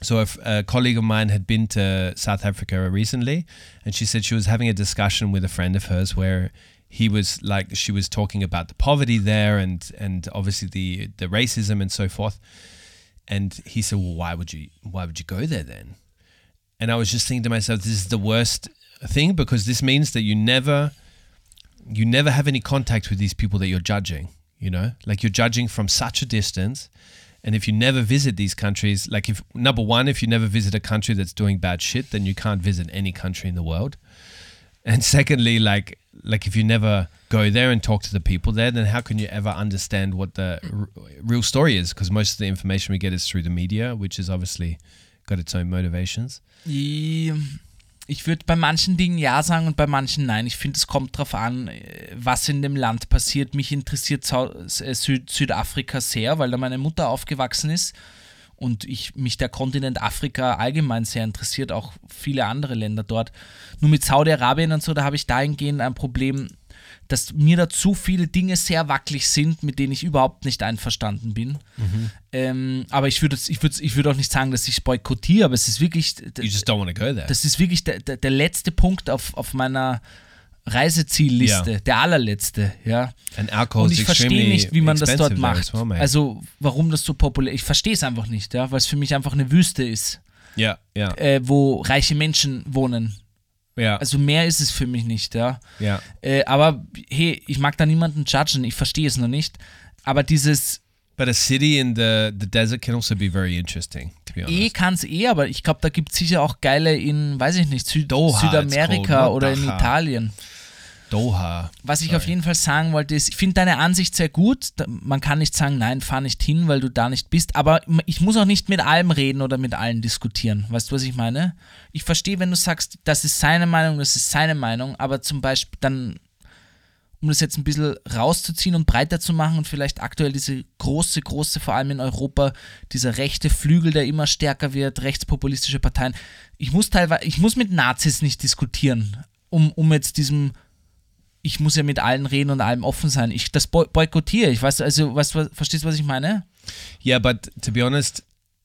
So, if a colleague of mine had been to South Africa recently, and she said she was having a discussion with a friend of hers where he was like, she was talking about the poverty there and, and obviously the, the racism and so forth. And he said, "Well, why would you why would you go there then?" And I was just thinking to myself, this is the worst thing because this means that you never you never have any contact with these people that you're judging, you know? Like you're judging from such a distance. And if you never visit these countries, like if number one, if you never visit a country that's doing bad shit, then you can't visit any country in the world. And secondly, like like if you never go there and talk to the people there, then how can you ever understand what the r- real story is? Because most of the information we get is through the media, which is obviously got its own motivations. Ich, würde bei manchen Dingen Ja sagen und bei manchen Nein. Ich finde, es kommt drauf an, äh, was in dem Land passiert. Mich interessiert äh, Süd Südafrika sehr, weil da meine Mutter aufgewachsen ist und ich mich der Kontinent Afrika allgemein sehr interessiert, auch viele andere Länder dort. Nur mit Saudi-Arabien und so, da habe ich dahingehend ein Problem, dass mir da zu viele Dinge sehr wackelig sind, mit denen ich überhaupt nicht einverstanden bin. Mhm. Ähm, aber ich würde ich würd, ich würd auch nicht sagen, dass ich boykottiere, aber es ist wirklich, You just don't want to go there. das ist wirklich der, der, der letzte Punkt auf, auf meiner Reisezielliste, Ja. der allerletzte, ja. Und ich verstehe nicht, wie man das dort macht. well. Also, warum das so populär Ich verstehe es einfach nicht, ja, weil es für mich einfach eine Wüste ist, yeah, yeah, äh, wo reiche Menschen wohnen. Yeah, Also, mehr ist es für mich nicht, ja. yeah. Äh, aber hey, ich mag da niemanden judgen, ich verstehe es noch nicht. Aber dieses But a city in the the desert can also be very interesting, to be honest. eh kann es eh, aber ich glaube, da gibt es sicher auch geile in, weiß ich nicht, Süd Doha, Südamerika oder in. Italien. Doha. Was ich Sorry. auf jeden Fall sagen wollte, ist, ich finde deine Ansicht sehr gut. Man kann nicht sagen, nein, fahr nicht hin, weil du da nicht bist. Aber ich muss auch nicht mit allem reden oder mit allen diskutieren. Weißt du, was ich meine? Ich verstehe, wenn du sagst, das ist seine Meinung, das ist seine Meinung. Aber zum Beispiel dann, um das jetzt ein bisschen rauszuziehen und breiter zu machen und vielleicht aktuell diese große, große, vor allem in Europa, dieser rechte Flügel, der immer stärker wird, rechtspopulistische Parteien. Ich muss teilweise, ich muss mit Nazis nicht diskutieren, um, um jetzt diesem ich muss ja mit allen reden und allem offen sein. Ich das boy boykottiere. Ich weiß, also, weißt was- verstehst du, was ich meine? Yeah, but to be honest,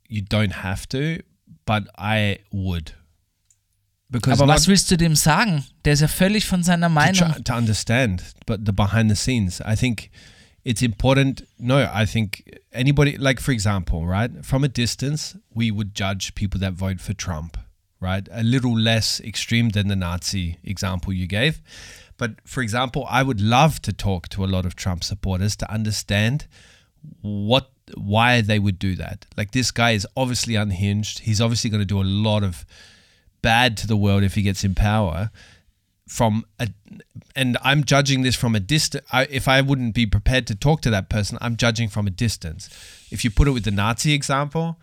you don't have to, but I would. Because Aber was willst du dem sagen? Der ist ja völlig von seiner to, Meinung. try, to understand, but the behind the scenes. I think it's important. No, I think anybody, like for example, right, from a distance, we would judge people that vote for Trump, right? A little less extreme than the Nazi example you gave. But for example, I would love to talk to a lot of Trump supporters to understand what why they would do that. Like this guy is obviously unhinged. He's obviously going to do a lot of bad to the world if he gets in power. From a, and I'm judging this from a distance. If I wouldn't be prepared to talk to that person, I'm judging from a distance. If you put it with the Nazi example,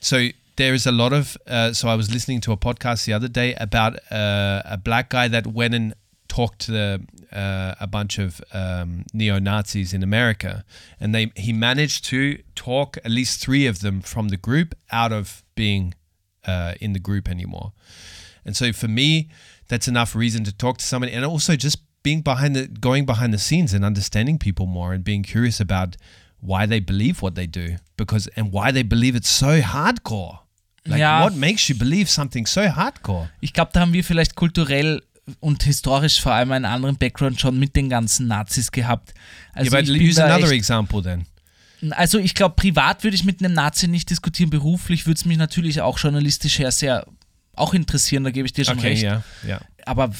so there is a lot of. Uh, so I was listening to a podcast the other day about uh, a black guy that went and talked to the, uh, a bunch of um, neo Nazis in America, and they he managed to talk at least three of them from the group out of being uh, in the group anymore. And so for me, that's enough reason to talk to somebody, and also just being behind the going behind the scenes and understanding people more and being curious about why they believe what they do because and why they believe it's so hardcore. Like Ja. what makes you believe something so hardcore? Ich glaube, da haben wir vielleicht kulturell und historisch vor allem einen anderen Background schon mit den ganzen Nazis gehabt. Also, yeah, but use another example then. also ich glaube, privat würde ich mit einem Nazi nicht diskutieren. Beruflich würde es mich natürlich auch journalistisch her sehr auch interessieren, da gebe ich dir schon Okay, recht. yeah, yeah. aber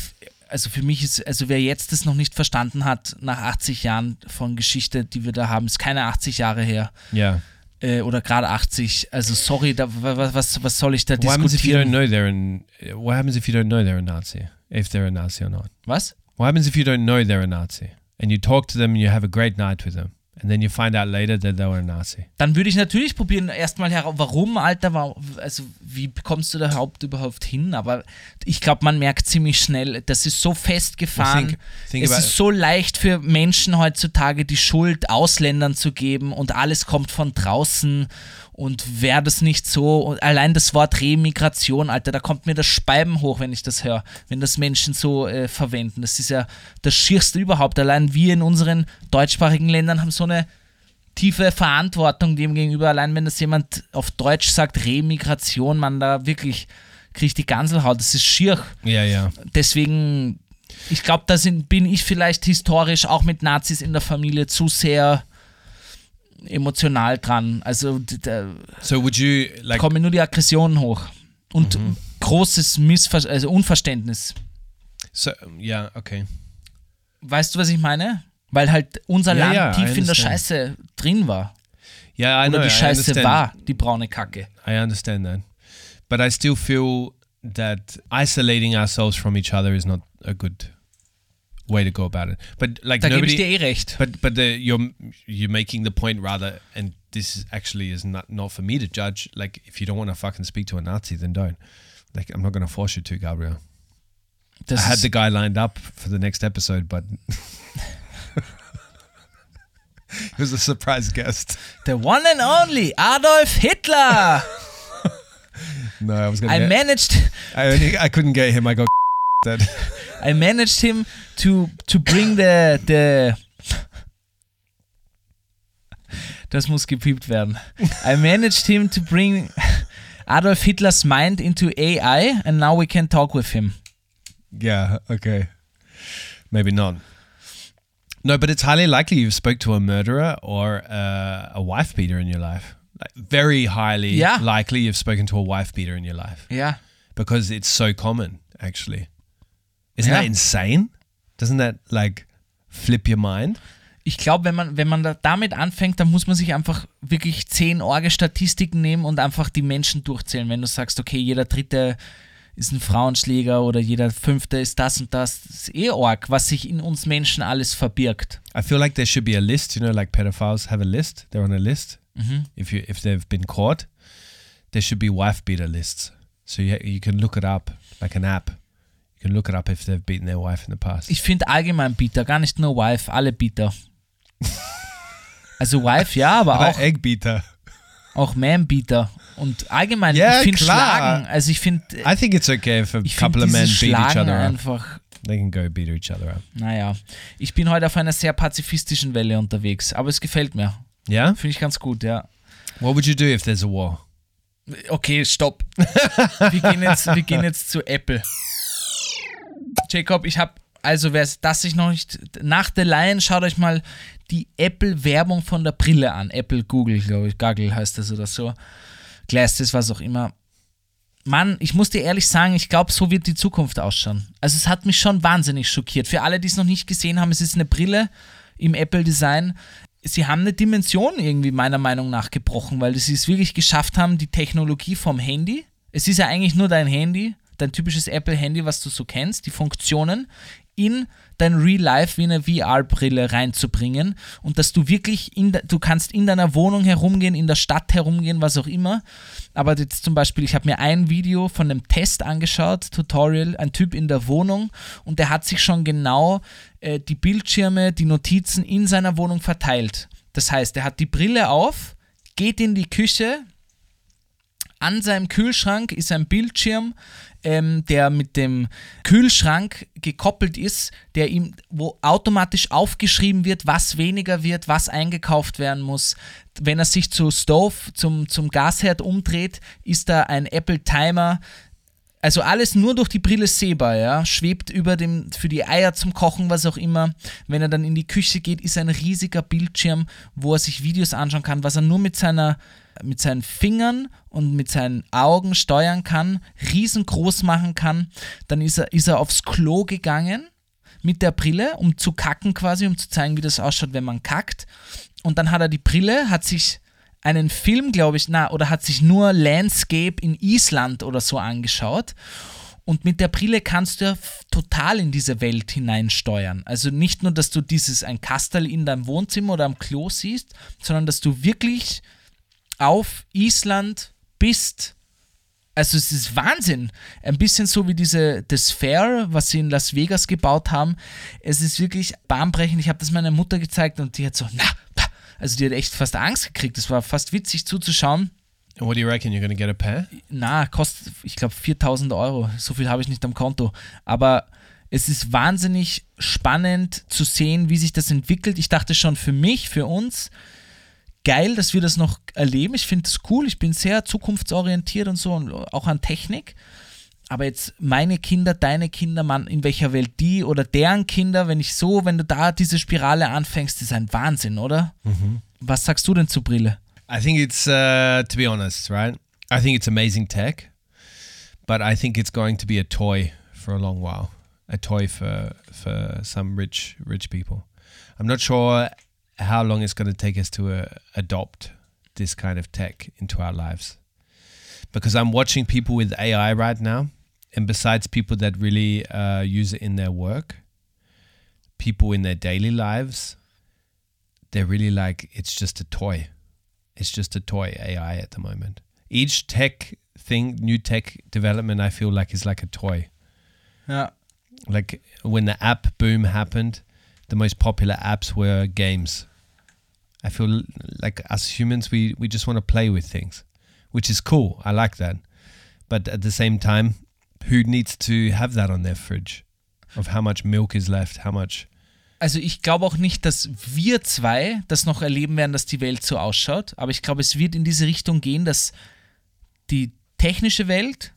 also für mich ist, also wer jetzt das noch nicht verstanden hat, nach 80 Jahren von Geschichte, die wir da haben, ist keine 80 Jahre her Yeah. äh, oder gerade 80. Also sorry, da, wa- wa- was, was soll ich da What happens if you don't diskutieren? know they're an, What happens if you don't know they're a Nazi? If they're a Nazi or not? Was? What happens if you don't know they're a Nazi and you talk to them and you have a great night with them and then you find out later that they were a Nazi? Dann würde ich natürlich probieren, erstmal heraus, warum, Alter, war, also wie bekommst du da überhaupt, überhaupt hin? Aber ich glaube, man merkt ziemlich schnell, das ist so festgefahren. Think- think es ist so leicht für Menschen heutzutage die Schuld Ausländern zu geben und alles kommt von draußen und wäre das nicht so, allein das Wort Remigration, Alter, da kommt mir das Speiben hoch, wenn ich das höre, wenn das Menschen so äh, verwenden. Das ist ja das Schierste überhaupt. Allein wir in unseren deutschsprachigen Ländern haben so eine tiefe Verantwortung dem gegenüber. Allein wenn das jemand auf Deutsch sagt, Remigration, man da wirklich kriegt die Ganselhaut. Das ist schier. Yeah, yeah. Deswegen, ich glaube, da sind, bin ich vielleicht historisch auch mit Nazis in der Familie zu sehr emotional dran. Also da So would you like? kommen nur die Aggressionen hoch. Und Mhm. großes Missver also Unverständnis. So yeah, okay. Weißt du, was ich meine? Weil halt unser Ja, Land ja, tief in der. Scheiße drin war. Yeah, I know. Oder die Scheiße war, die braune Kacke. I understand that, but I still feel that isolating ourselves from each other is not a good way to go about it. But like Da gebe ich dir eh recht. but but the, you're you're making the point rather, and this is actually is not not for me to judge. Like if you don't want to fucking speak to a Nazi, then don't. Like I'm not going to force you to, Gabriel. Das I had the guy lined up for the next episode, but he was a surprise guest. The one and only Adolf Hitler. No, I was going I to. managed, I only I couldn't get him. I got that. I managed him to to bring the the Das muss gepiept werden. I managed him to bring Adolf Hitler's mind into AI and now we can talk with him. Yeah, okay. Maybe not. No, but it's highly likely you've spoke to a murderer or uh, a wife beater in your life. Like, very highly Yeah. likely you've spoken to a wife beater in your life Ja. because it's so common, actually. Isn't Yeah. that insane? Doesn't that like flip your mind? Ich glaube, wenn man, wenn man da damit anfängt, dann muss man sich einfach wirklich zehn Orge-Statistiken nehmen und einfach die Menschen durchzählen. Wenn du sagst, okay, jeder dritte ist ein Frauenschläger oder jeder fünfte ist das und das, das ist eh Org, was sich in uns Menschen alles verbirgt. I feel like there should be a list. You know, like pedophiles have a list. They're on a list. If you if they've been caught, there should be wife beater lists. So you you can look it up like an app. You can look it up if they've beaten their wife in the past. Ich finde allgemein Bieter, gar nicht nur Wife, alle Bieter. Also Wife, ja, aber auch, egg beater. Auch Man-Beater. Und allgemein, Ja, ich finde. Schlagen, also ich finde I think it's okay if a ich couple of men beat each other up. einfach They can go beat each other up. Naja, ich bin heute auf einer sehr pazifistischen Welle unterwegs, aber es gefällt mir. Yeah. Finde ich ganz gut, ja. What would you do if there's a war? Okay, stopp. wir, gehen jetzt, wir gehen jetzt zu Apple. Jacob, ich habe, also wer es das sich noch nicht, nach der Lion, schaut euch mal die Apple-Werbung von der Brille an. Apple, Google, glaube ich, Gaggle heißt das oder so. Glasses, was auch immer. Mann, ich muss dir ehrlich sagen, ich glaube, so wird die Zukunft ausschauen. Also es hat mich schon wahnsinnig schockiert. Für alle, die es noch nicht gesehen haben, es ist eine Brille im Apple-Design. Sie haben eine Dimension irgendwie meiner Meinung nach gebrochen, weil sie es wirklich geschafft haben, die Technologie vom Handy, es ist ja eigentlich nur dein Handy, dein typisches Apple-Handy, was du so kennst, die Funktionen in dein Real Life wie eine VR-Brille reinzubringen und dass du wirklich in, de- du kannst in deiner Wohnung herumgehen, in der Stadt herumgehen, was auch immer. Aber jetzt zum Beispiel, ich habe mir ein Video von einem Test angeschaut, Tutorial, ein Typ in der Wohnung und der hat sich schon genau äh, die Bildschirme, die Notizen in seiner Wohnung verteilt. Das heißt, er hat die Brille auf, geht in die Küche, an seinem Kühlschrank ist ein Bildschirm, ähm, der mit dem Kühlschrank gekoppelt ist, der ihm, wo automatisch aufgeschrieben wird, was weniger wird, was eingekauft werden muss. Wenn er sich zu Stove, zum, zum Gasherd umdreht, ist da ein Apple Timer, also alles nur durch die Brille sehbar, ja. Schwebt über dem, für die Eier zum Kochen, was auch immer. Wenn er dann in die Küche geht, ist ein riesiger Bildschirm, wo er sich Videos anschauen kann, was er nur mit seiner, mit seinen Fingern und mit seinen Augen steuern kann, riesengroß machen kann. Dann ist er, ist er aufs Klo gegangen mit der Brille, um zu kacken quasi, um zu zeigen, wie das ausschaut, wenn man kackt. Und dann hat er die Brille, hat sich einen Film, glaube ich, na, oder hat sich nur Landscape in Island oder so angeschaut. Und mit der Brille kannst du ja total in diese Welt hineinsteuern. Also nicht nur, dass du dieses ein Kastel in deinem Wohnzimmer oder am Klo siehst, sondern dass du wirklich auf Island bist. Also es ist Wahnsinn. Ein bisschen so wie diese The Sphere, was sie in Las Vegas gebaut haben. Es ist wirklich bahnbrechend. Ich habe das meiner Mutter gezeigt und die hat so, na, also die hat echt fast Angst gekriegt. Es war fast witzig zuzuschauen. What do you reckon? You're going to get a pair? Na, kostet, ich glaube, 4000 Euro. So viel habe ich nicht am Konto. Aber es ist wahnsinnig spannend zu sehen, wie sich das entwickelt. Ich dachte schon für mich, für uns, geil, dass wir das noch erleben. Ich finde es cool. Ich bin sehr zukunftsorientiert und so und auch an Technik. Aber jetzt meine Kinder, deine Kinder, Mann, in welcher Welt die oder deren Kinder, wenn ich so, wenn du da diese Spirale anfängst, ist ein Wahnsinn, oder? Was sagst du denn zu Brille? I think it's, uh, to be honest, right? I think it's amazing tech, but I think it's going to be a toy for a long while. A toy for for some rich rich people. I'm not sure how long it's going to take us to uh, adopt this kind of tech into our lives, because I'm watching people with AI right now, and besides people that really uh, use it in their work, people in their daily lives, they're really like it's just a toy it's just a toy AI at the moment. Each tech thing, new tech development, I feel like is like a toy. Ja. Like when the app boom happened, the most popular apps were games. I feel like as humans, we, we just want to play with things, which is cool. I like that. But at the same time, who needs to have that on their fridge? of how much milk is left, how much. Also ich glaube auch nicht, dass wir zwei das noch erleben werden, dass die Welt so ausschaut, aber ich glaube, es wird in diese Richtung gehen, dass die technische Welt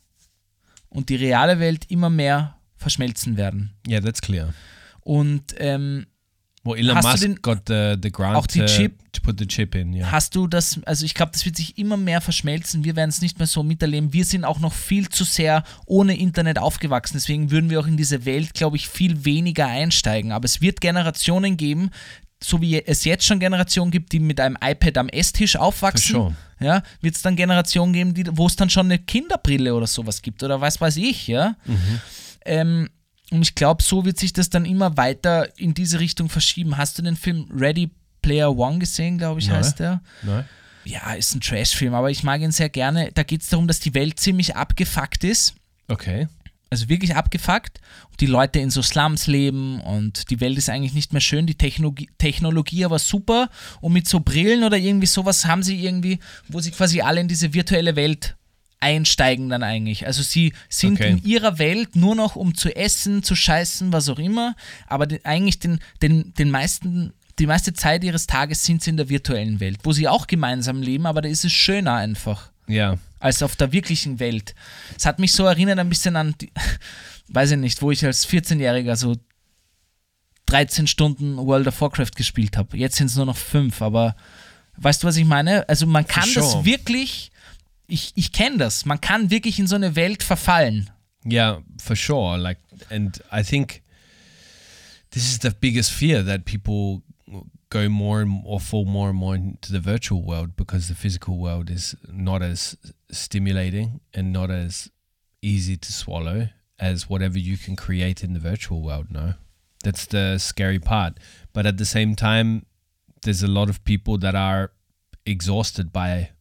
und die reale Welt immer mehr verschmelzen werden. Yeah, that's clear. Und ähm, Well, Elon Hast du Musk den- got the, the grant Auch die Chip- to put the chip in, yeah. hast du das, also ich glaube, das wird sich immer mehr verschmelzen. Wir werden es nicht mehr so miterleben. Wir sind auch noch viel zu sehr ohne Internet aufgewachsen. Deswegen würden wir auch in diese Welt, glaube ich, viel weniger einsteigen. Aber es wird Generationen geben, so wie es jetzt schon Generationen gibt, die mit einem iPad am Esstisch aufwachsen. Sure. Ja, wird es dann Generationen geben, die, wo es dann schon eine Kinderbrille oder sowas gibt oder was weiß ich, ja. Ähm, und ich glaube, so wird sich das dann immer weiter in diese Richtung verschieben. Hast du den Film Ready Player One gesehen, glaube ich, Nein. heißt der? No? Ja, ist ein Trash-Film, aber ich mag ihn sehr gerne. Da geht es darum, dass die Welt ziemlich abgefuckt ist. Okay. Also wirklich abgefuckt. Und die Leute in so Slums leben und die Welt ist eigentlich nicht mehr schön. Die Technologie, Technologie aber super. Und mit so Brillen oder irgendwie sowas haben sie irgendwie, wo sie quasi alle in diese virtuelle Welt einsteigen dann eigentlich. Also sie sind Okay. in ihrer Welt nur noch um zu essen, zu scheißen, was auch immer. Aber den, eigentlich den, den, den meisten, die meiste Zeit ihres Tages sind sie in der virtuellen Welt, wo sie auch gemeinsam leben, aber da ist es schöner einfach Yeah. als auf der wirklichen Welt. Es hat mich so erinnert ein bisschen an, die, weiß ich nicht, wo ich als 14-Jähriger so 13 Stunden World of Warcraft gespielt habe. Jetzt sind es nur noch fünf, aber weißt du, was ich meine? Also man kann sure. das wirklich, ich, ich kenne das, man kann wirklich in so eine Welt verfallen. Yeah, for sure. Like, and I think this is the biggest fear that people go more and or fall more and more into the virtual world because the physical world is not as stimulating and not as easy to swallow as whatever you can create in the virtual world. No, that's the scary part. But at the same time, there's a lot of people that are exhausted by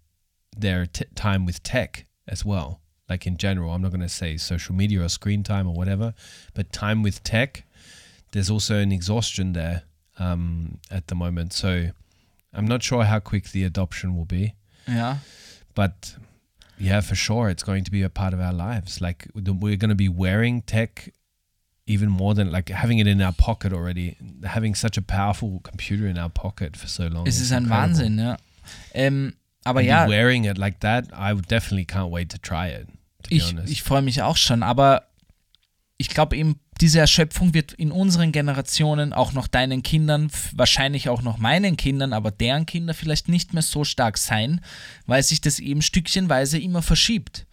their t- time with tech as well. Like in general, I'm not going to say social media or screen time or whatever, but time with tech, there's also an exhaustion there um, at the moment. So I'm not sure how quick the adoption will be, Yeah. but yeah, for sure, it's going to be a part of our lives. Like we're going to be wearing tech even more than like having it in our pocket already, having such a powerful computer in our pocket for so long. Es is ist ein incredible. Wahnsinn, ja. Ähm, aber And ja, wearing it like that, I definitely can't wait to try it. To ich, ich freue mich auch schon, aber ich glaube eben, diese Erschöpfung wird in unseren Generationen, auch noch deinen Kindern, wahrscheinlich auch noch meinen Kindern, aber deren Kinder vielleicht nicht mehr so stark sein, weil sich das eben stückchenweise immer verschiebt.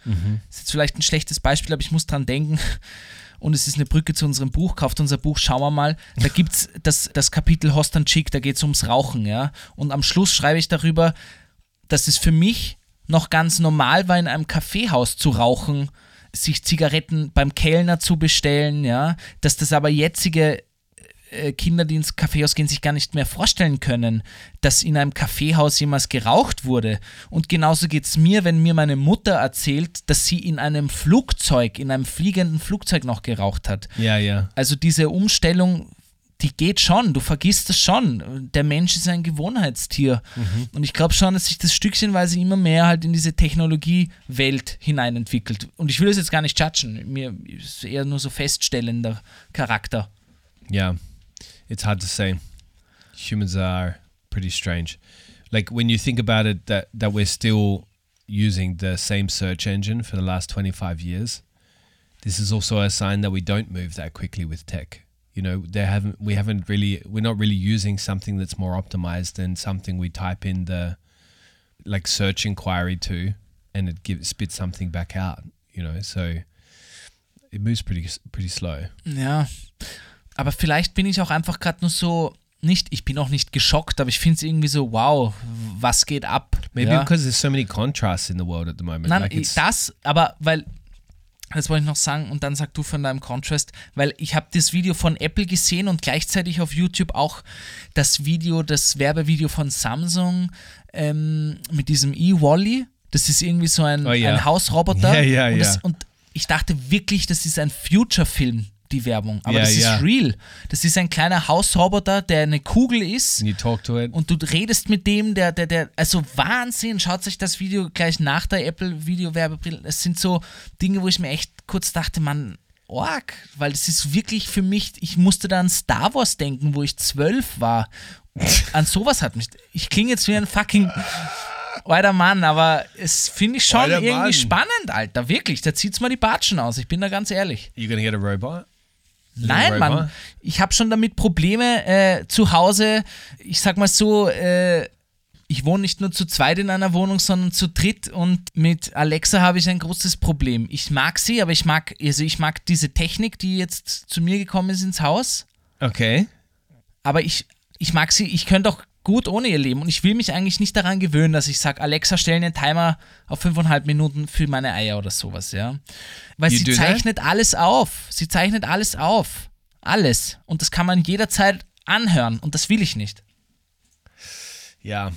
Das ist jetzt vielleicht ein schlechtes Beispiel, aber ich muss dran denken. Und es ist eine Brücke zu unserem Buch. Kauft unser Buch, schauen wir mal. Da gibt es das, das Kapitel Host and Chick, da geht es ums Rauchen, ja. Und am Schluss schreibe ich darüber, dass es für mich noch ganz normal war, in einem Kaffeehaus zu rauchen, sich Zigaretten beim Kellner zu bestellen, ja, dass das aber jetzige äh, Kinder, die ins Kaffeehaus gehen, sich gar nicht mehr vorstellen können, dass in einem Kaffeehaus jemals geraucht wurde. Und genauso geht es mir, wenn mir meine Mutter erzählt, dass sie in einem Flugzeug, in einem fliegenden Flugzeug noch geraucht hat. Yeah, yeah. Also diese Umstellung, die geht schon, du vergisst es schon. Der Mensch ist ein Gewohnheitstier. Und ich glaube schon, dass sich das stückchenweise immer mehr halt in diese Technologiewelt hineinentwickelt. Und ich will es jetzt gar nicht judgen, mir ist eher nur so feststellender Charakter. Yeah. It's hard to say. Humans are pretty strange. Like when you think about it that that we're still using the same search engine for the last 25 years. This is also a sign that we don't move that quickly with tech. You know, there haven't we haven't really we're not really using something that's more optimized than something we type in the like search inquiry to and it gives spits something back out, you know. So it moves pretty pretty slow. Ja, aber vielleicht bin ich auch einfach gerade nur so, nicht, ich bin auch nicht geschockt, aber ich finde es irgendwie so, wow, was geht ab? Maybe ja? because there's so many contrasts in the world at the moment. Nein, like das, aber weil, das wollte ich noch sagen und dann sag du von deinem Contrast, weil ich habe das Video von Apple gesehen und gleichzeitig auf YouTube auch das Video, das Werbevideo von Samsung ähm, mit diesem E-Wally. Das ist irgendwie so ein, Oh, ja. ein Hausroboter. Ja, ja, und, das, und ich dachte wirklich, das ist ein Future-Film, die Werbung. Aber Ja, das ja. ist real. Das ist ein kleiner Hausroboter, der eine Kugel ist you talk to it. und du redest mit dem, der, der, der, also Wahnsinn, schaut sich das Video gleich nach der Apple Video Werbebrille. Es sind so Dinge, wo ich mir echt kurz dachte, man, arg, weil es ist wirklich für mich, ich musste da an Star Wars denken, wo ich zwölf war. an sowas hat mich, ich klinge jetzt wie ein fucking alter Mann, aber es finde ich schon irgendwie Mann. spannend, Alter, wirklich, da zieht's mal die Batschen aus, ich bin da ganz ehrlich. You gonna get a robot? Nein? Mann, ich habe schon damit Probleme äh, zu Hause. Ich sag mal so, äh, ich wohne nicht nur zu zweit in einer Wohnung, sondern zu dritt und mit Alexa habe ich ein großes Problem. Ich mag sie, aber ich mag, also ich mag diese Technik, die jetzt zu mir gekommen ist ins Haus, Okay. aber ich, ich mag sie, ich könnte auch gut ohne ihr leben und ich will mich eigentlich nicht daran gewöhnen, dass ich sage, Alexa, stell einen Timer auf fünfeinhalb Minuten für meine Eier oder sowas, ja. Weil You sie do that? zeichnet alles auf. Sie zeichnet alles auf. Alles. Und das kann man jederzeit anhören und das will ich nicht. Yeah.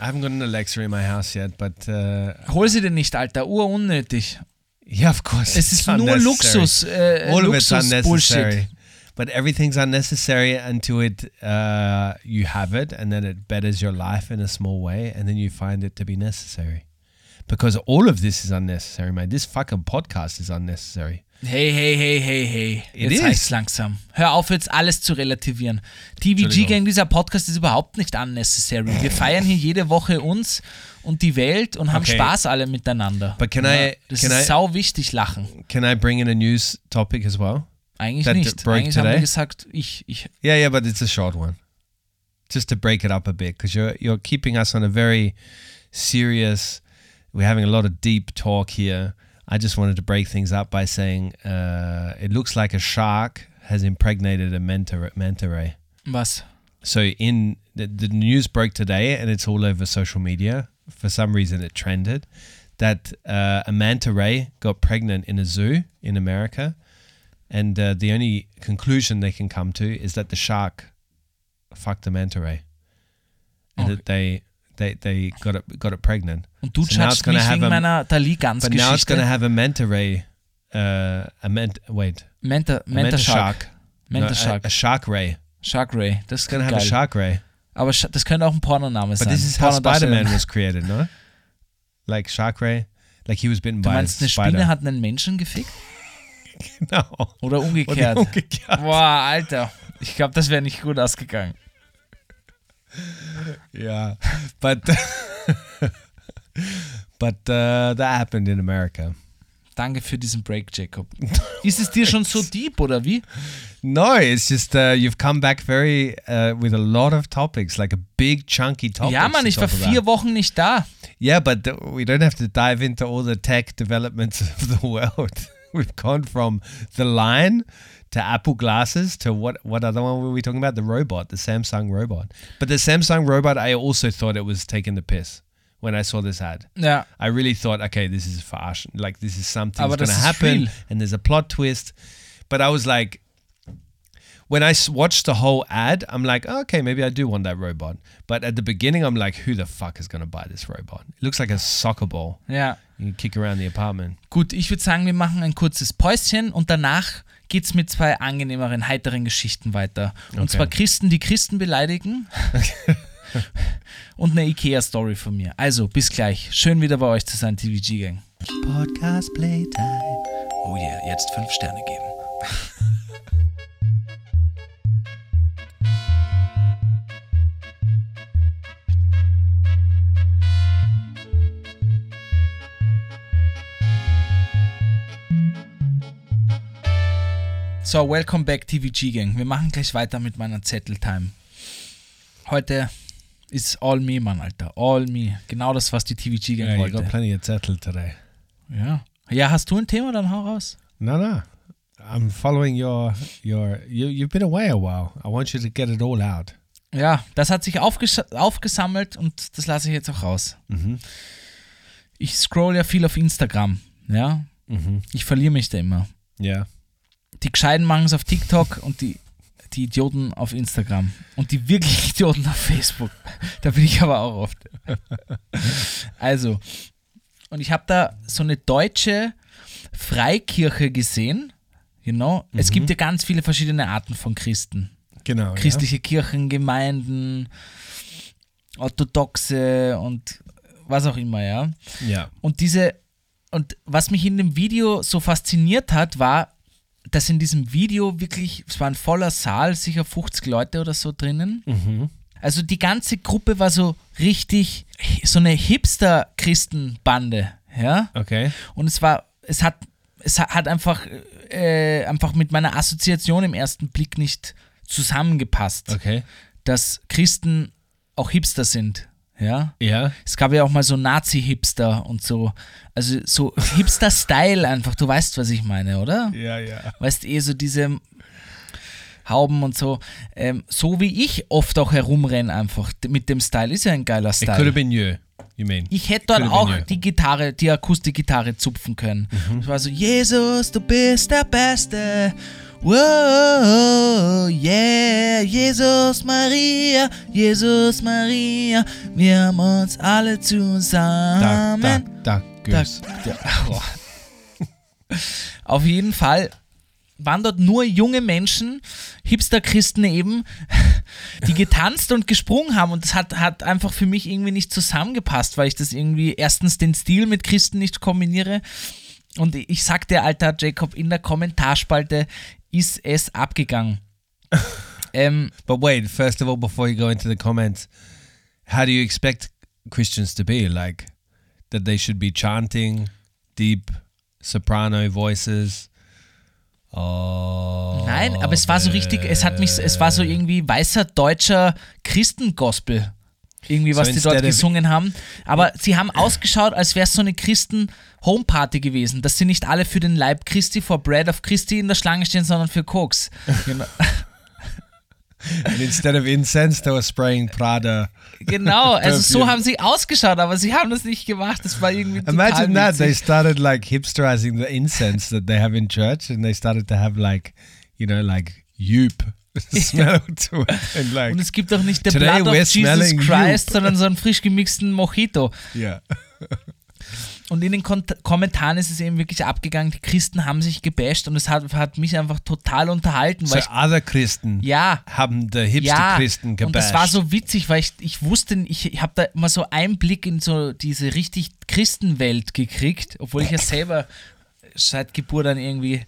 I haven't got an Alexa in my house yet, but uh, Hol sie dir nicht, Alter. Urunnötig. yeah, of course. Es ist nur. Luxus. Äh, All of it's unnecessary. But everything's unnecessary until it uh, you have it, and then it betters your life in a small way, and then you find it to be necessary. Because all of this is unnecessary, man. This fucking podcast is unnecessary. Hey, hey, hey, hey, hey. It Jetzt is. reicht's langsam. Hör auf, jetzt alles zu relativieren. TVG. Gang, dieser Podcast ist überhaupt nicht unnecessary. Wir feiern hier jede Woche uns und die Welt und haben Okay. Spaß alle miteinander. But can I- das can ist I- sau wichtig, lachen. Can I bring in a news topic as well? Eigentlich That nicht. broke Eigentlich haben wir today? gesagt, ich, ich, Yeah, yeah, but it's a short one. Just to break it up a bit, because you're you're keeping us on a very serious. We're having a lot of deep talk here. I just wanted to break things up by saying uh, it looks like a shark has impregnated a manta manta ray. was? So in the, the news broke today, and it's all over social media. For some reason, it trended that uh, a manta ray got pregnant in a zoo in America, and uh, the only conclusion they can come to is that the shark fucked the manta ray, and Okay. that they they they got it got it pregnant. Und du So now it's gonna mich have a- meiner But now it's going to have a manta ray, uh, a ment wait, Menta, a Menta Shark. No, Menta a- Shark. a, shark ray. Shark Ray. Das ist going to have geil. a shark ray. Aber das könnte auch ein Pornoname But this is how Pornodarsteller. Spider Man was created, no? Like Shark Ray, like he was bitten Du by a spider. meinst, eine spider. Spinne hat einen Menschen gefickt? No. Oder umgekehrt? Oder umgekehrt. Boah, Alter. Ich glaube, das wäre nicht gut ausgegangen. Yeah, but but uh, that happened in America. Danke für diesen Break, Jacob. Ist es dir schon so deep, oder wie? No, it's just uh, you've come back very uh, with a lot of topics, like a big chunky topic. ja, Mann, ich war vier Wochen nicht da. Yeah, but we don't have to dive into all the tech developments of the world. We've gone from the line to Apple glasses to what what other one were we talking about? The robot, the Samsung robot. But the Samsung robot, I also thought it was taking the piss when I saw this ad. Ja, I really thought, okay, this is verarschen. Like this is something Aber ah, that's going to happen, real. and there's a plot twist. But I was like, when I watched the whole ad, I'm like, oh, okay, maybe I do want that robot. But at the beginning, I'm like, who the fuck is going to buy this robot? It looks like a soccer ball. ja. Can kick around the apartment. Gut, ich würde sagen, wir machen ein kurzes Päuschen und danach geht es mit zwei angenehmeren, heiteren Geschichten weiter. Und Okay. zwar Christen, die Christen beleidigen. und eine Ikea-Story von mir. Also, bis gleich. Schön wieder bei euch zu sein, TVG Gang. Podcast Playtime. Oh yeah, jetzt fünf Sterne geben. So, welcome back TVG Gang. Wir machen gleich weiter mit meiner Zetteltime. Heute ist All Me, Mann, Alter. All Me. Genau das, was die TVG Gang Yeah, you wollte. got plenty of settled today. Ja. ja, hast du ein Thema? Dann hau raus. No, no. I'm following your your. You, you've been away a while. I want you to get it all out. Ja, das hat sich aufges aufgesammelt und das lasse ich jetzt auch raus. Mhm. Ich scroll ja viel auf Instagram, ja. Mhm. Ich verliere mich da immer. Yeah. Die Gescheiten machen es auf TikTok und die, die Idioten auf Instagram. Und die wirklich Idioten auf Facebook. Da bin ich aber auch oft. Also, und ich habe da so eine deutsche Freikirche gesehen. You know? Es gibt ja ganz viele verschiedene Arten von Christen. Genau. christliche Kirchen, Gemeinden, orthodoxe und was auch immer, ja. Yeah. Und diese, und was mich in dem Video so fasziniert hat, war, dass in diesem Video wirklich, es war ein voller Saal, sicher 50 Leute oder so drinnen. Also die ganze Gruppe war so richtig, so eine Hipster-Christenbande, ja. Okay. Und es war, es hat, es hat- hat einfach, äh, einfach mit meiner Assoziation im ersten Blick nicht zusammengepasst, Okay. dass Christen auch Hipster sind, ja. Yeah. Es gab ja auch mal so Nazi-Hipster und so, also so Hipster-Style einfach, du weißt, was ich meine, oder? Yeah, yeah. Weißt eh so diese Hauben und so, ähm, so wie ich oft auch herumrenne einfach mit dem Style, ist ja ein geiler Style. been you, mean? Ich hätte been auch die Gitarre, die Akustikgitarre zupfen können. Es war so, Jesus, du bist der Beste. Wow, yeah, Jesus Maria, Jesus Maria, wir haben uns alle zusammen. duck, duck, goose. Da- ja. Auf jeden Fall waren dort nur junge Menschen, Hipster-Christen eben, die getanzt und gesprungen haben. Und das hat, hat einfach für mich irgendwie nicht zusammengepasst, weil ich das irgendwie erstens den Stil mit Christen nicht kombiniere. Und ich sag dir, alter Jacob, in der Kommentarspalte ist es abgegangen. ähm, But wait, first of all, before you go into the comments, how do you expect Christians to be? Like that they should be chanting deep soprano voices. Oh. Nein, aber es war so richtig, es hat mich, es war so irgendwie weißer deutscher Christengospel. Irgendwie, So was die dort gesungen haben. Aber sie haben ausgeschaut, als wäre es so eine Christen-Homeparty gewesen, dass sie nicht alle für den Leib Christi, vor Bread of Christi in der Schlange stehen, sondern für Koks. Genau, And instead of incense, they were spraying Prada. genau also so haben sie ausgeschaut, aber sie haben das nicht gemacht. Das war irgendwie Imagine that they started like hipsterizing the incense that they have in church, and they started to have like, you know, like youp smell to it, and like Und es gibt auch nicht der Blood of Jesus Christ, you. sondern so einen frisch gemixten Mojito. yeah. Und in den Kont Kommentaren ist es eben wirklich abgegangen, die Christen haben sich gebasht und es hat, hat mich einfach total unterhalten, So weil ich, other Christen ja, haben the hipster ja, Christen gebasht. und das war so witzig, weil ich, ich wusste, ich, ich habe da immer so einen Blick in so diese richtig Christenwelt gekriegt, obwohl ich ja selber seit Geburt an irgendwie,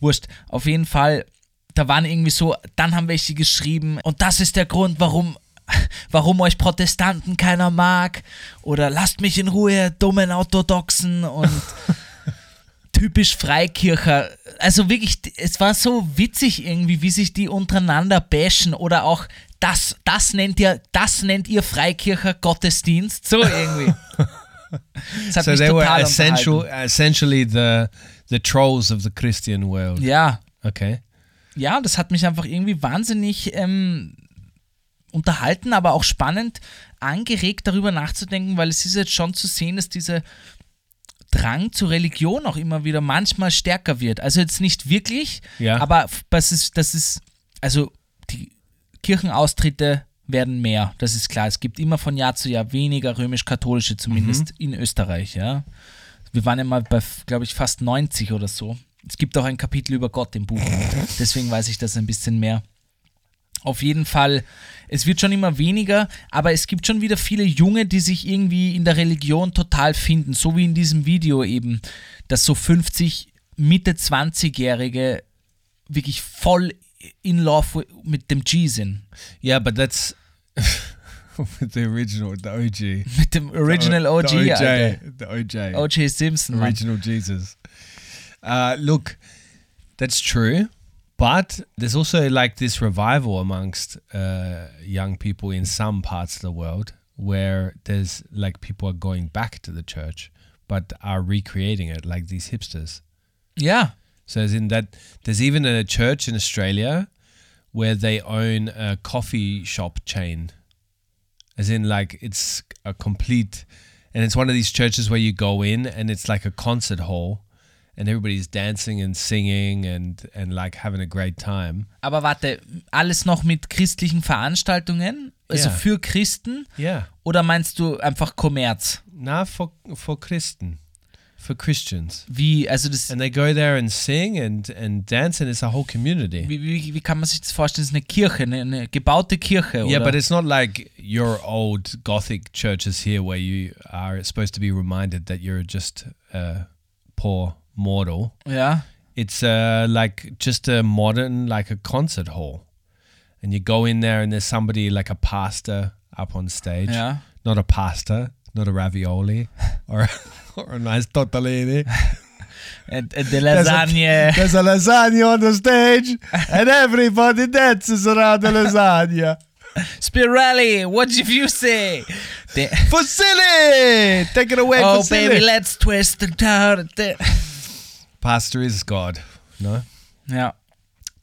wurscht, auf jeden Fall, da waren irgendwie so, dann haben welche geschrieben und das ist der Grund, warum warum euch Protestanten keiner mag oder lasst mich in Ruhe, dummen Orthodoxen und typisch Freikircher. Also wirklich, es war so witzig irgendwie, wie sich die untereinander bashen oder auch das, das nennt ihr, das nennt ihr Freikircher Gottesdienst. So irgendwie. Das hat so mich they were essential, essentially the the trolls of the Christian world. Ja, Okay. ja, das hat mich einfach irgendwie wahnsinnig ähm, unterhalten, aber auch spannend angeregt, darüber nachzudenken, weil es ist jetzt schon zu sehen, dass dieser Drang zur Religion auch immer wieder manchmal stärker wird. Also jetzt nicht wirklich, Ja. aber das ist, das ist, also die Kirchenaustritte werden mehr, das ist klar. Es gibt immer von Jahr zu Jahr weniger römisch-katholische, zumindest in Österreich, ja. Wir waren ja mal bei, glaube ich, fast 90 oder so. Es gibt auch ein Kapitel über Gott im Buch. Deswegen weiß ich das ein bisschen mehr. Auf jeden Fall, es wird schon immer weniger, aber es gibt schon wieder viele Junge, die sich irgendwie in der Religion total finden, so wie in diesem Video eben, dass so 50 Mitte 20-Jährige wirklich voll in love mit dem G sind. Yeah, but that's with the original, the OG. Mit dem Original OG, the OJ, Alter. the OJ, O.J. Simpson. Mann. original Jesus. Uh, look, that's true, but there's also like this revival amongst uh, young people in some parts of the world where there's like people are going back to the church, but are recreating it, like these hipsters. Yeah. So as in that there's even a church in Australia where they own a coffee shop chain. As in like it's a complete and it's one of these churches where you go in and it's like a concert hall and everybody's dancing and singing and and like having a great time. aber warte, alles noch mit christlichen Veranstaltungen? Also Ja. für Christen? Yeah. Oder meinst du einfach Kommerz? Now for for Christen. For Christians. Wie, also das, And they go there and sing and and dance and it's a whole community. wie, wie, wie kann man sich das vorstellen? Das ist eine Kirche, eine, eine gebaute Kirche, Yeah, oder? but it's not like your old Gothic churches here where you are supposed to be reminded that you're just a poor mortal. Yeah. It's uh, like just a modern, like a concert hall. And you go in there and there's somebody like a pastor up on stage. Ja. Not a pasta, not a ravioli or, or a nice tortellini. And, and the There's a-. There's a lasagna on the stage and everybody dances around the lasagna. Spirelli, what did you say? The, Fusilli! Take it away, oh, baby, let's twist it out. Pastor is God. No? Ja.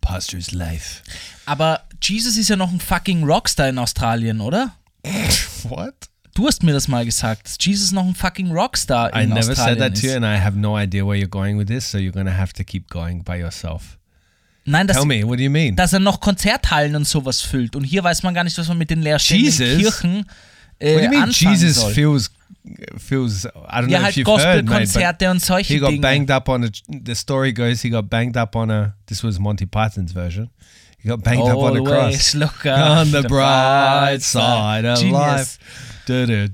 Pastor is life. Aber Jesus ist ja noch ein fucking Rockstar in Australien, oder? What? Du hast mir das mal gesagt, dass Jesus noch ein fucking Rockstar I in never said Australien that to ist. you, and I have no idea where you're going with this, so you're to have to keep going by yourself. Nein, dass, Tell me, what do you mean? dass er noch Konzerthallen und sowas füllt. Und hier weiß man gar nicht, was man mit den leerstehenden Jesus? Kirchen äh, what do you mean anfangen Jesus soll. feels, feels, I don't ja, know if halt you've heard, Gospelkonzerte und solche he got Dinge. banged up on a, the story goes he got banged up on a, this was Monty Python's version. He got banged up on a cross. Always look on the bright side of life. Du-du,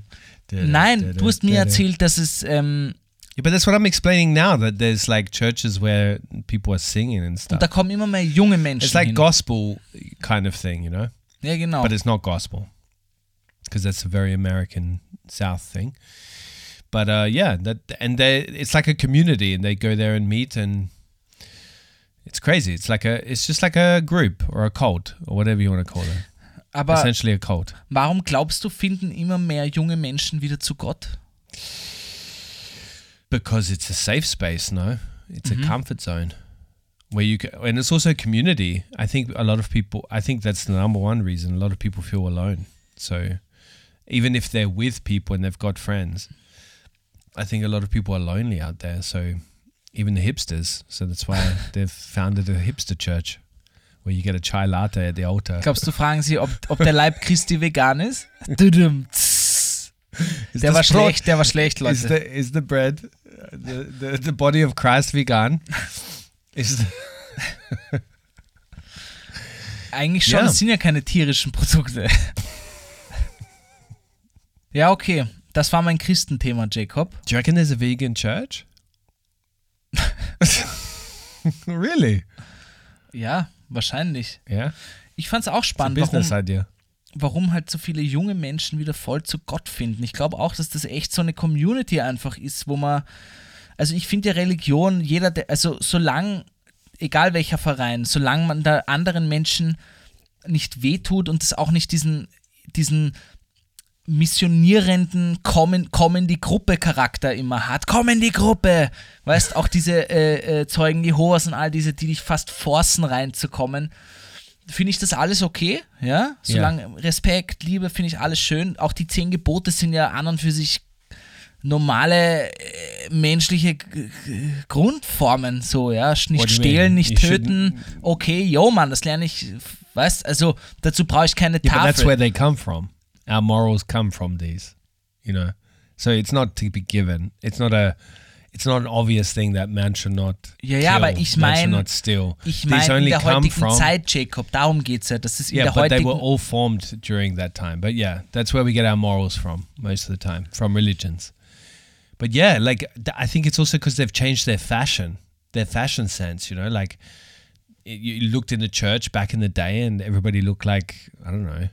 du-du, Nein, du-du, du hast mir erzählt, dass es ähm, Yeah, but that's what I'm explaining now. That there's like churches where people are singing and stuff. und da kommen immer mehr junge Menschen It's like hin. gospel kind of thing, you know. Ja, genau. But it's not gospel because that's a very American South thing. But uh, yeah, that and they it's like a community, and they go there and meet, and it's crazy. It's like a it's just like a group or a cult or whatever you want to call it. Aber Essentially a cult. warum glaubst du, finden immer mehr junge Menschen wieder zu Gott? because it's a safe space no it's a comfort zone where you can, and it's also a community i think a lot of people i think that's the number one reason a lot of people feel alone so even if they're with people and they've got friends i think a lot of people are lonely out there so even the hipsters so that's why they've founded a hipster church where you get a chai latte at the altar Glaubst du, fragen sie, ob, ob der Leib Christi vegan ist? Is Der war schlecht, der war schlecht, is Leute. the is the bread the, the the body of christ vegan is Eigentlich schon, Ja. es sind ja keine tierischen Produkte. ja, okay. Das war mein Christenthema, Jacob. Do you reckon there's a vegan church? really? Ja, wahrscheinlich. Yeah. Ich fand es auch spannend, business warum, idea. warum halt so viele junge Menschen wieder voll zu Gott finden. Ich glaube auch, dass das echt so eine Community einfach ist, wo man, also ich finde ja Religion, jeder, der, also solange, egal welcher Verein, solange man da anderen Menschen nicht wehtut und es auch nicht diesen, diesen missionierenden kommen, kommen die Gruppe Charakter immer hat. Kommen die Gruppe! Weißt, auch diese äh, äh, Zeugen Jehovas und all diese, die dich fast forcen reinzukommen. Finde ich das alles okay, ja? Solange Respekt, Liebe, finde ich alles schön. Auch die zehn Gebote sind ja an und für sich normale äh, menschliche G- G- Grundformen, so, ja. Nicht stehlen, nicht You töten. Okay, yo, Mann, das lerne ich, weißt, also dazu brauche ich keine Yeah, but that's Tafel. where they come from. Our morals come from these, you know. So it's not to be given. It's not a. It's not an obvious thing that man should not. Ja, ja, kill, aber ich man should mein- not steal. Ich These meine in only der come heutigen from. Zeit, Jacob, darum geht es ja. Das ist in Yeah, der but they heutigen were all formed during that time. But yeah, that's where we get our morals from most of the time, from religions. But yeah, like th- I think it's also because they've changed their fashion, their fashion sense. You know, like you looked in the church back in the day, and everybody looked like I don't know,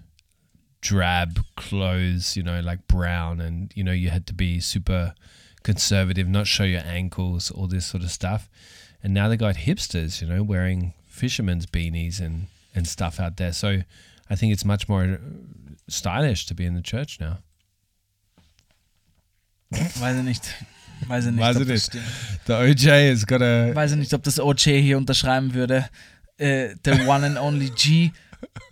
drab clothes. You know, like brown, and you know you had to be super conservative, not show your ankles, all this sort of stuff. And now they got hipsters, you know, wearing fishermen's beanies and and stuff out there. So I think it's much more uh, stylish to be in the church now. Weiß ich nicht. Weiß ich nicht, Weiß ob ich das nicht. stimmt. The OJ has got a Weiß ich nicht, ob das OJ hier unterschreiben würde. Äh, the one and only G.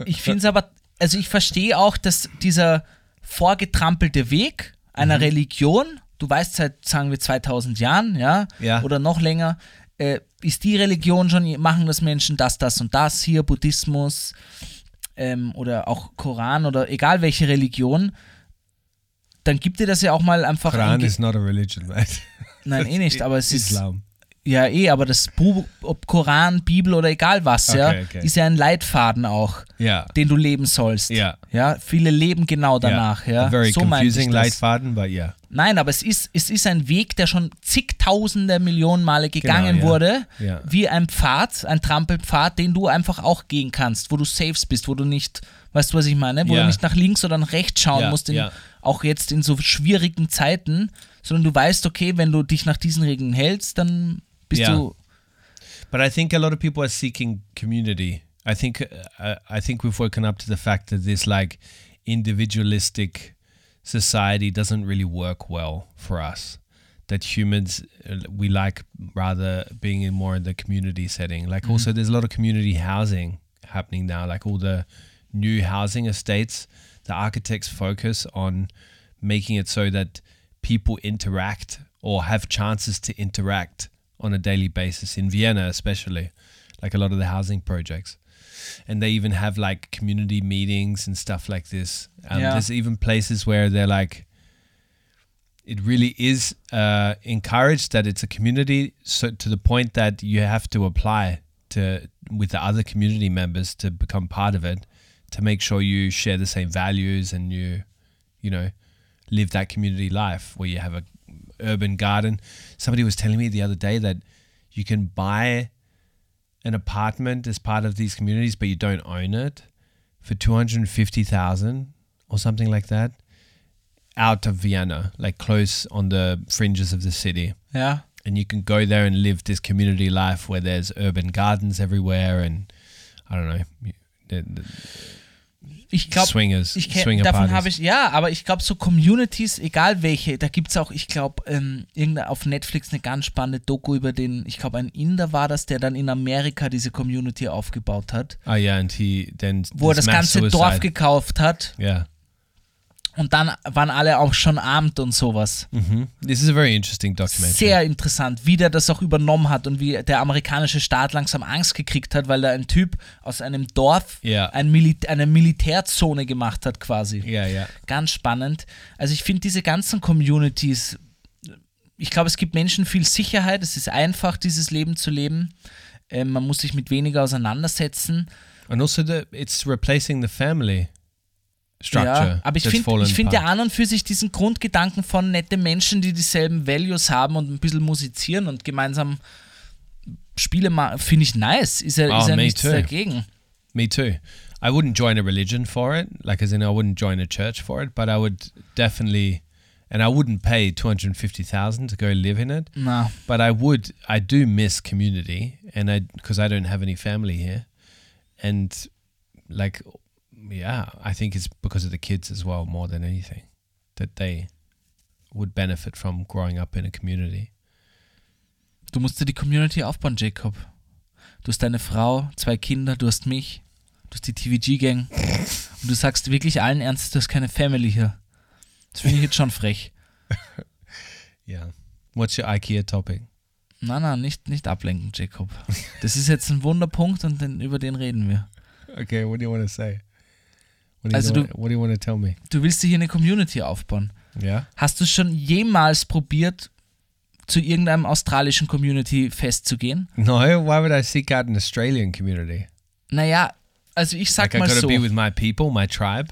Ich finde es aber, also ich verstehe auch, dass dieser vorgetrampelte Weg einer Mhm. Religion, du weißt seit, sagen wir, 2000 Jahren, ja, Ja. oder noch länger, äh, ist die Religion schon, machen das Menschen das, das und das, hier Buddhismus ähm, oder auch Koran oder egal welche Religion, dann gibt dir das ja auch mal einfach ein Quran Ge- is not a religion, mate. Nein, eh nicht, aber es ist Islam. Ja eh, aber das Buch, ob Koran, Bibel oder egal was, ja, Okay, okay. ist ja ein Leitfaden auch, Yeah. den du leben sollst. Yeah. Ja, viele leben genau danach, ja. A very so confusing. Leitfaden, but yeah. Nein, aber es ist, es ist ein Weg, der schon zigtausende Millionen Male gegangen Genau, ja. wurde, Ja. wie ein Pfad, ein Trampelpfad, den du einfach auch gehen kannst, wo du safe bist, wo du nicht, weißt du, was ich meine, wo Ja. du nicht nach links oder nach rechts schauen Ja, musst, in, ja. auch jetzt in so schwierigen Zeiten, sondern du weißt, okay, wenn du dich nach diesen Regeln hältst, dann bist Ja. du, But I think a lot of people are seeking community. I think uh, I think we've woken up to the fact that this like individualistic society doesn't really work well for us. That humans uh, we like rather being in more in the community setting. Like also there's a lot of community housing happening now. Like all the new housing estates, the architects focus on making it so that people interact or have chances to interact on a daily basis in Vienna, especially, like a lot of the housing projects. And they even have like community meetings and stuff like this. Um, Yeah. There's even places where they're like, it really is uh, encouraged that it's a community, so to the point that you have to apply to with the other community members to become part of it, to make sure you share the same values and you, you know, live that community life where you have a urban garden. Somebody was telling me the other day that you can buy an apartment as part of these communities, but you don't own it for two hundred and fifty thousand or something like that, out of Vienna, like close on the fringes of the city. Yeah. And you can go there and live this community life where there's urban gardens everywhere and I don't know, the, the Ich glaube, swingers, Ich swinger davon habe ich, ja, aber ich glaube, so Communities, egal welche, da gibt es auch, ich glaube, ähm, auf Netflix eine ganz spannende Doku über den, ich glaube, ein Inder war das, der dann in Amerika diese Community aufgebaut hat, Oh yeah, and he then wo er das ganze Dorf suicide. gekauft hat Yeah. Und dann waren alle auch schon armt und sowas. hmm This is a very interesting documentary. Sehr interessant, wie der das auch übernommen hat und wie der amerikanische Staat langsam Angst gekriegt hat, weil da ein Typ aus einem Dorf Ja. ein Mili eine Militärzone gemacht hat quasi. Yeah, yeah. Ganz spannend. Also ich finde diese ganzen Communities, ich glaube, es gibt Menschen viel Sicherheit. Es ist einfach, dieses Leben zu leben. Ähm, man muss sich mit weniger auseinandersetzen. And also the it's replacing the family structure. Ja, aber ich finde ich find ja an und für sich diesen Grundgedanken von nette Menschen, die dieselben Values haben und ein bisschen musizieren und gemeinsam Spiele machen, finde ich nice. Ist ja, Oh, ist ja me nichts too. dagegen. Me too. I wouldn't join a religion for it, like as in I wouldn't join a church for it, but I would definitely, and I wouldn't pay two hundred fifty thousand to go live in it. Na, But I would, I do miss community, and I because I don't have any family here, and like, yeah, I think it's because of the kids as well more than anything that they would benefit from growing up in a community. du musst dir die Community aufbauen, Jacob. Du hast deine Frau, zwei Kinder, du hast mich, du hast die TVG-Gang und du sagst wirklich allen Ernstes, du hast keine Family hier. Das finde ich jetzt schon frech. Yeah. What's your IKEA topic? Nein, nein, nicht, nicht ablenken, Jacob. Das ist jetzt ein Wunderpunkt und den, über den reden wir. Okay, what do you want to say? What do you, Also know- du- what do you want to tell me? Du willst dir hier eine Community aufbauen. Yeah. Hast du schon jemals probiert, zu irgendeinem australischen Community-Fest zu gehen? No, why would I seek out an Australian community? Naja, also ich sag Like mal gotta so, be with my people, my tribe.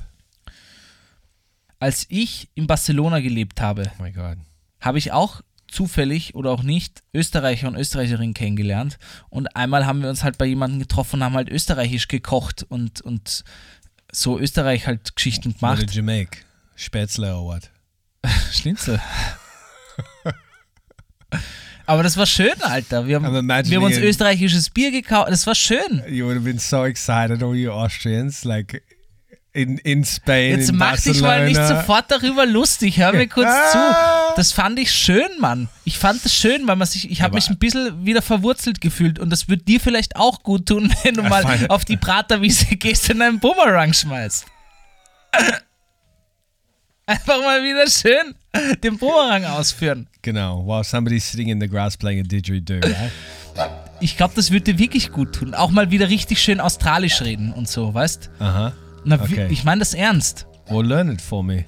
als ich in Barcelona gelebt habe, Oh habe ich auch zufällig oder auch nicht Österreicher und Österreicherinnen kennengelernt. Und einmal haben wir uns halt bei jemandem getroffen und haben halt österreichisch gekocht und, und so Österreich halt Geschichten gemacht. you make? Spätzle what? Schnitzel. Aber das war schön, Alter. Wir haben, wir haben uns österreichisches Bier gekauft. Das war schön. You would have been so excited, all you Austrians, like in in Spain. Jetzt in mach dich mal nicht Barcelona. sofort darüber lustig. Hör mir kurz zu. Das fand ich schön, Mann. Ich fand das schön, weil man sich, ich habe mich ein bisschen wieder verwurzelt gefühlt und das wird dir vielleicht auch gut tun, wenn du mal auf die Praterwiese gehst und einen Bumerang schmeißt. Einfach mal wieder schön den Bumerang ausführen. Genau, while somebody's sitting in the grass playing a didgeridoo, right? Ich glaube, das würde dir wirklich gut tun. Auch mal wieder richtig schön australisch reden und so, weißt? Uh Na, wie- Okay. ich meine das ernst. Well, learn it for me.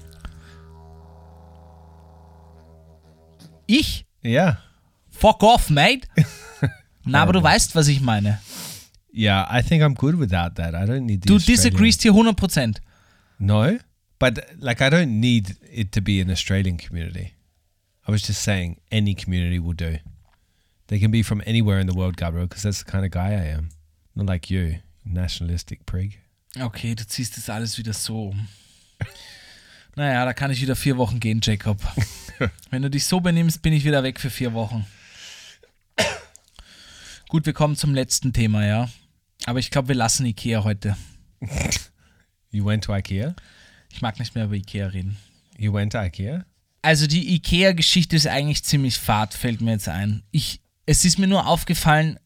Ich? Yeah. Fuck off, mate. Na, aber du weißt, was ich meine. Yeah, I think I'm good without that. I don't need the Du disagreest hier 100%. No, but like I don't need it to be an Australian community. I was just saying, any community will do. They can be from anywhere in the world, Gabriel, because that's the kind of guy I am. Not like you, nationalistic prig. Okay, du ziehst das alles wieder so um. Naja, da kann ich wieder vier Wochen gehen, Jacob. Wenn du dich so benimmst, bin ich wieder weg für vier Wochen. Gut, wir kommen zum letzten Thema, ja. Aber ich glaube, wir lassen Ikea heute. You went to IKEA? Ich mag nicht mehr über Ikea reden. You went to IKEA? Also die Ikea-Geschichte ist eigentlich ziemlich fad, fällt mir jetzt ein. Ich, es ist mir nur aufgefallen,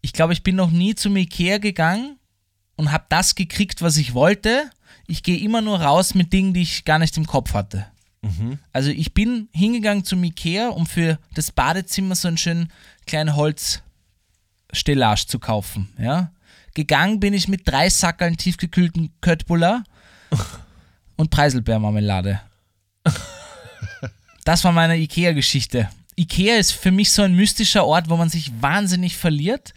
ich glaube, ich bin noch nie zum Ikea gegangen und habe das gekriegt, was ich wollte. Ich gehe immer nur raus mit Dingen, die ich gar nicht im Kopf hatte. Also ich bin hingegangen zum Ikea, um für das Badezimmer so einen schönen kleinen Holzstellage zu kaufen. Ja? Gegangen bin ich mit drei Sackeln tiefgekühlten Köttbullar und Preiselbeermarmelade. Das war meine Ikea-Geschichte. Ikea ist für mich so ein mystischer Ort, wo man sich wahnsinnig verliert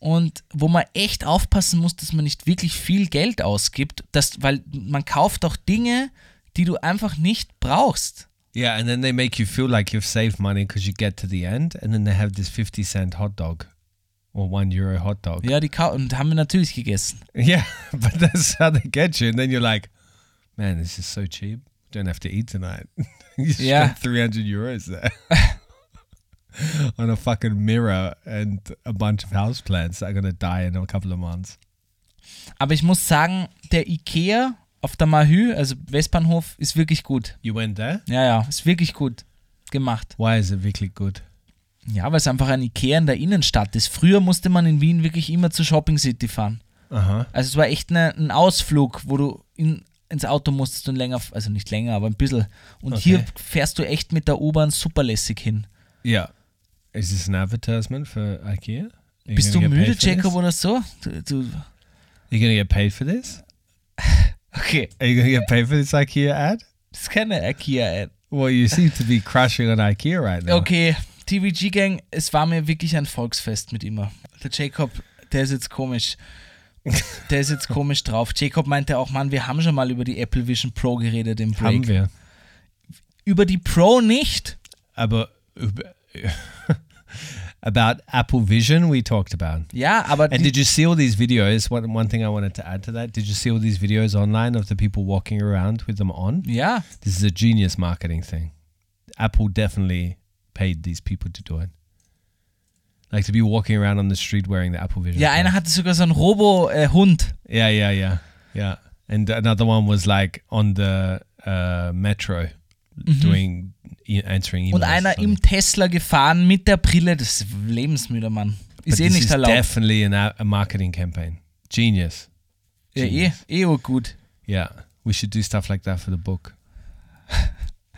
und wo man echt aufpassen muss, dass man nicht wirklich viel Geld ausgibt, dass, weil man kauft auch Dinge, die du einfach nicht brauchst. Yeah, and then they make you feel like you've saved money because you get to the end, and then they have this 50 cent hot dog or one euro hot dog. Ja, die kau und haben wir natürlich gegessen. Yeah, but that's how they get you. And then you're like, man, this is so cheap. Don't have to eat tonight. you Yeah. spent 300 euros there on a fucking mirror and a bunch of houseplants that are to die in a couple of months. Aber ich muss sagen, der Ikea auf der Mahü, also Westbahnhof, ist wirklich gut. You went there? Ja, ja, ist wirklich gut gemacht. Why is it really good? Ja, weil es einfach ein Ikea in der Innenstadt ist. Früher musste man in Wien wirklich immer zur Shopping City fahren. Huh. Also es war echt eine, ein Ausflug, wo du in, ins Auto musstest und länger, also nicht länger, aber ein bisschen. Und Okay. hier fährst du echt mit der U-Bahn super lässig hin. Yeah. Is this an advertisement for IKEA? Are you Bist du gonna müde, Jacob, oder so? Du, du, You're going to get paid for this? okay, Are you going to get paid for this IKEA ad? das ist keine Ikea-Ad. Well, you seem to be crushing on IKEA right now. Okay, TVG Gang, es war mir wirklich ein Volksfest mit immer. Der Jacob, der ist jetzt komisch. Der ist jetzt komisch drauf. Jacob meinte auch, Mann, wir haben schon mal über die Apple Vision Pro geredet im Break. Haben wir. Über die Pro nicht. Aber about Apple Vision, we talked about. Yeah, aber And did you see all these videos? One, one thing I wanted to add to that did you see all these videos online of the people walking around with them on? Yeah, This is a genius marketing thing. Apple definitely paid these people to do it. Like to be walking around on the street wearing the Apple Vision. ja, Pro. einer hatte sogar so einen Robo-Hund. Yeah, yeah, yeah, yeah. And another one was like on the uh, metro doing e- answering emails. Und einer im Tesla gefahren mit der Brille. Das ist lebensmüder, Mann. But Ist eh this nicht erlaubt. definitely a a marketing campaign. Genius. Ja, eh, Genius. eh gut. Yeah, we should do stuff like that for the book.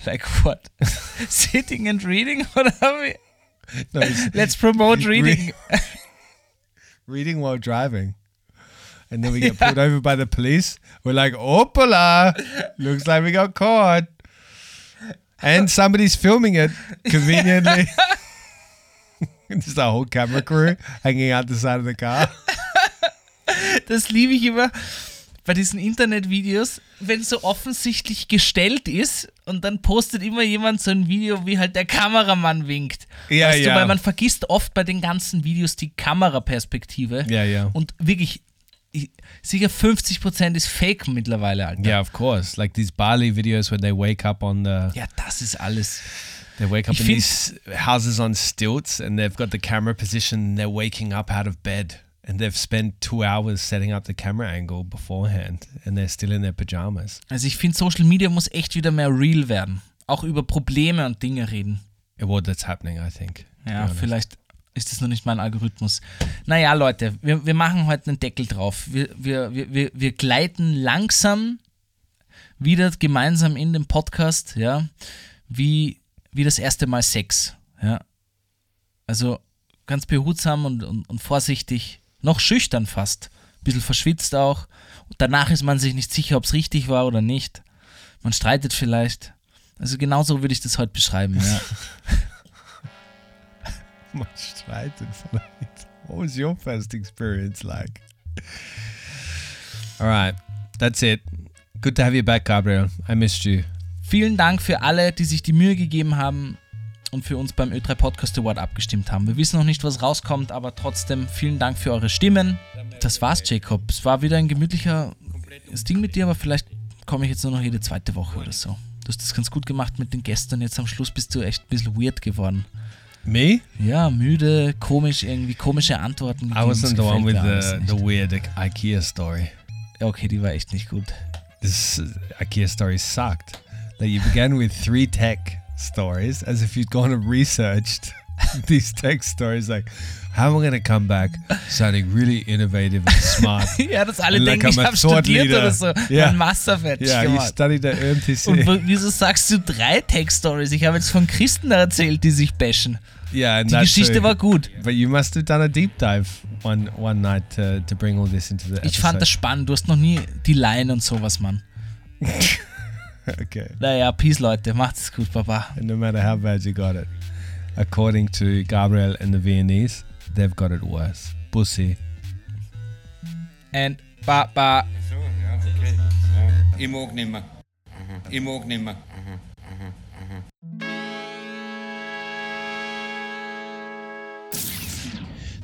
Like what? Sitting and reading? Oder? No, Let's promote reading. reading while driving. And then we get pulled over by the police. We're like, opala! Looks like we got caught. And somebody's filming it conveniently. Just a whole camera crew hanging out the side of the car. Das liebe ich immer bei diesen Internetvideos, wenn so offensichtlich gestellt ist und dann postet immer jemand so ein Video, wie halt der Kameramann winkt. Ja, weißt ja. Du, weil man vergisst oft bei den ganzen Videos die Kameraperspektive. Ja, ja. Und wirklich, ich- sicher 50% ist Fake mittlerweile, Alter. Yeah, of course. Like these Bali videos when they wake up on the Ja, das ist alles. they wake up Ich in these houses on stilts and they've got the camera position and they're waking up out of bed and they've spent two hours setting up the camera angle beforehand and they're still in their pajamas. Also ich finde, Social Media muss echt wieder mehr real werden. Auch über Probleme und Dinge reden. Well, that's happening, I think. Ja, vielleicht ist das noch nicht mein Algorithmus. Naja, Leute, wir, wir machen heute einen Deckel drauf. Wir, wir, wir, wir, gleiten langsam wieder gemeinsam in den Podcast, ja, wie, wie das erste Mal Sex. Ja. Also ganz behutsam und, und, und vorsichtig, noch schüchtern fast. Ein bisschen verschwitzt auch. Und danach ist man sich nicht sicher, ob es richtig war oder nicht. Man streitet vielleicht. Also genauso würde ich das heute beschreiben, ja. much right in front. What was your first experience like? All right, that's it. Good to have you back, Gabriel. I missed you. Vielen Dank für alle, die sich die Mühe gegeben haben und für uns beim Ö3 Podcast Award abgestimmt haben. Wir wissen noch nicht, was rauskommt, aber trotzdem vielen Dank für eure Stimmen. Das war's, Jacob. Es war wieder ein gemütlicher Ding mit dir, aber vielleicht komme ich jetzt nur noch jede zweite Woche oder so. Du hast das ganz gut gemacht mit den Gästen. Jetzt am Schluss bist du echt ein bisschen weird geworden. Me? Ja, müde, komisch, irgendwie komische Antworten. I wasn't the one with the, the weird IKEA story. Okay, die war echt nicht gut. This IKEA story sucked. That you began with three tech stories as if you'd gone and researched these tech stories. Like, how am I going to come back sounding really innovative and smart? ja, dass alle And like denken, I'm ich habe studiert leader. oder so. Ja. Mein Master fertig yeah, you gemacht. studied at UMTC. Und wieso sagst du drei Tech-Stories? Ich habe jetzt von Christen erzählt, die sich bashen. yeah, Die that's Geschichte a- war gut. But you must have done a deep dive one one night to, to bring all this into the Ich fand das spannend. Du hast noch nie die Line und sowas, Mann. okay. Naja, Peace, Leute. Macht es gut, Baba. And no matter how bad you got it, according to Gabriel and the Viennese, they've got it worse. Pussy. And Baba. So, ja, okay. Ich mag nimmer. Ich mag nimmer.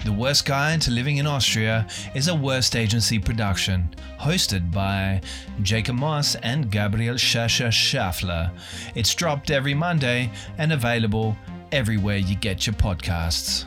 The Worst Guide to Living in Austria is a Worst Agency production, hosted by Jacob Moss and Gabriel Schascher Schaffler. It's dropped every Monday and available everywhere you get your podcasts.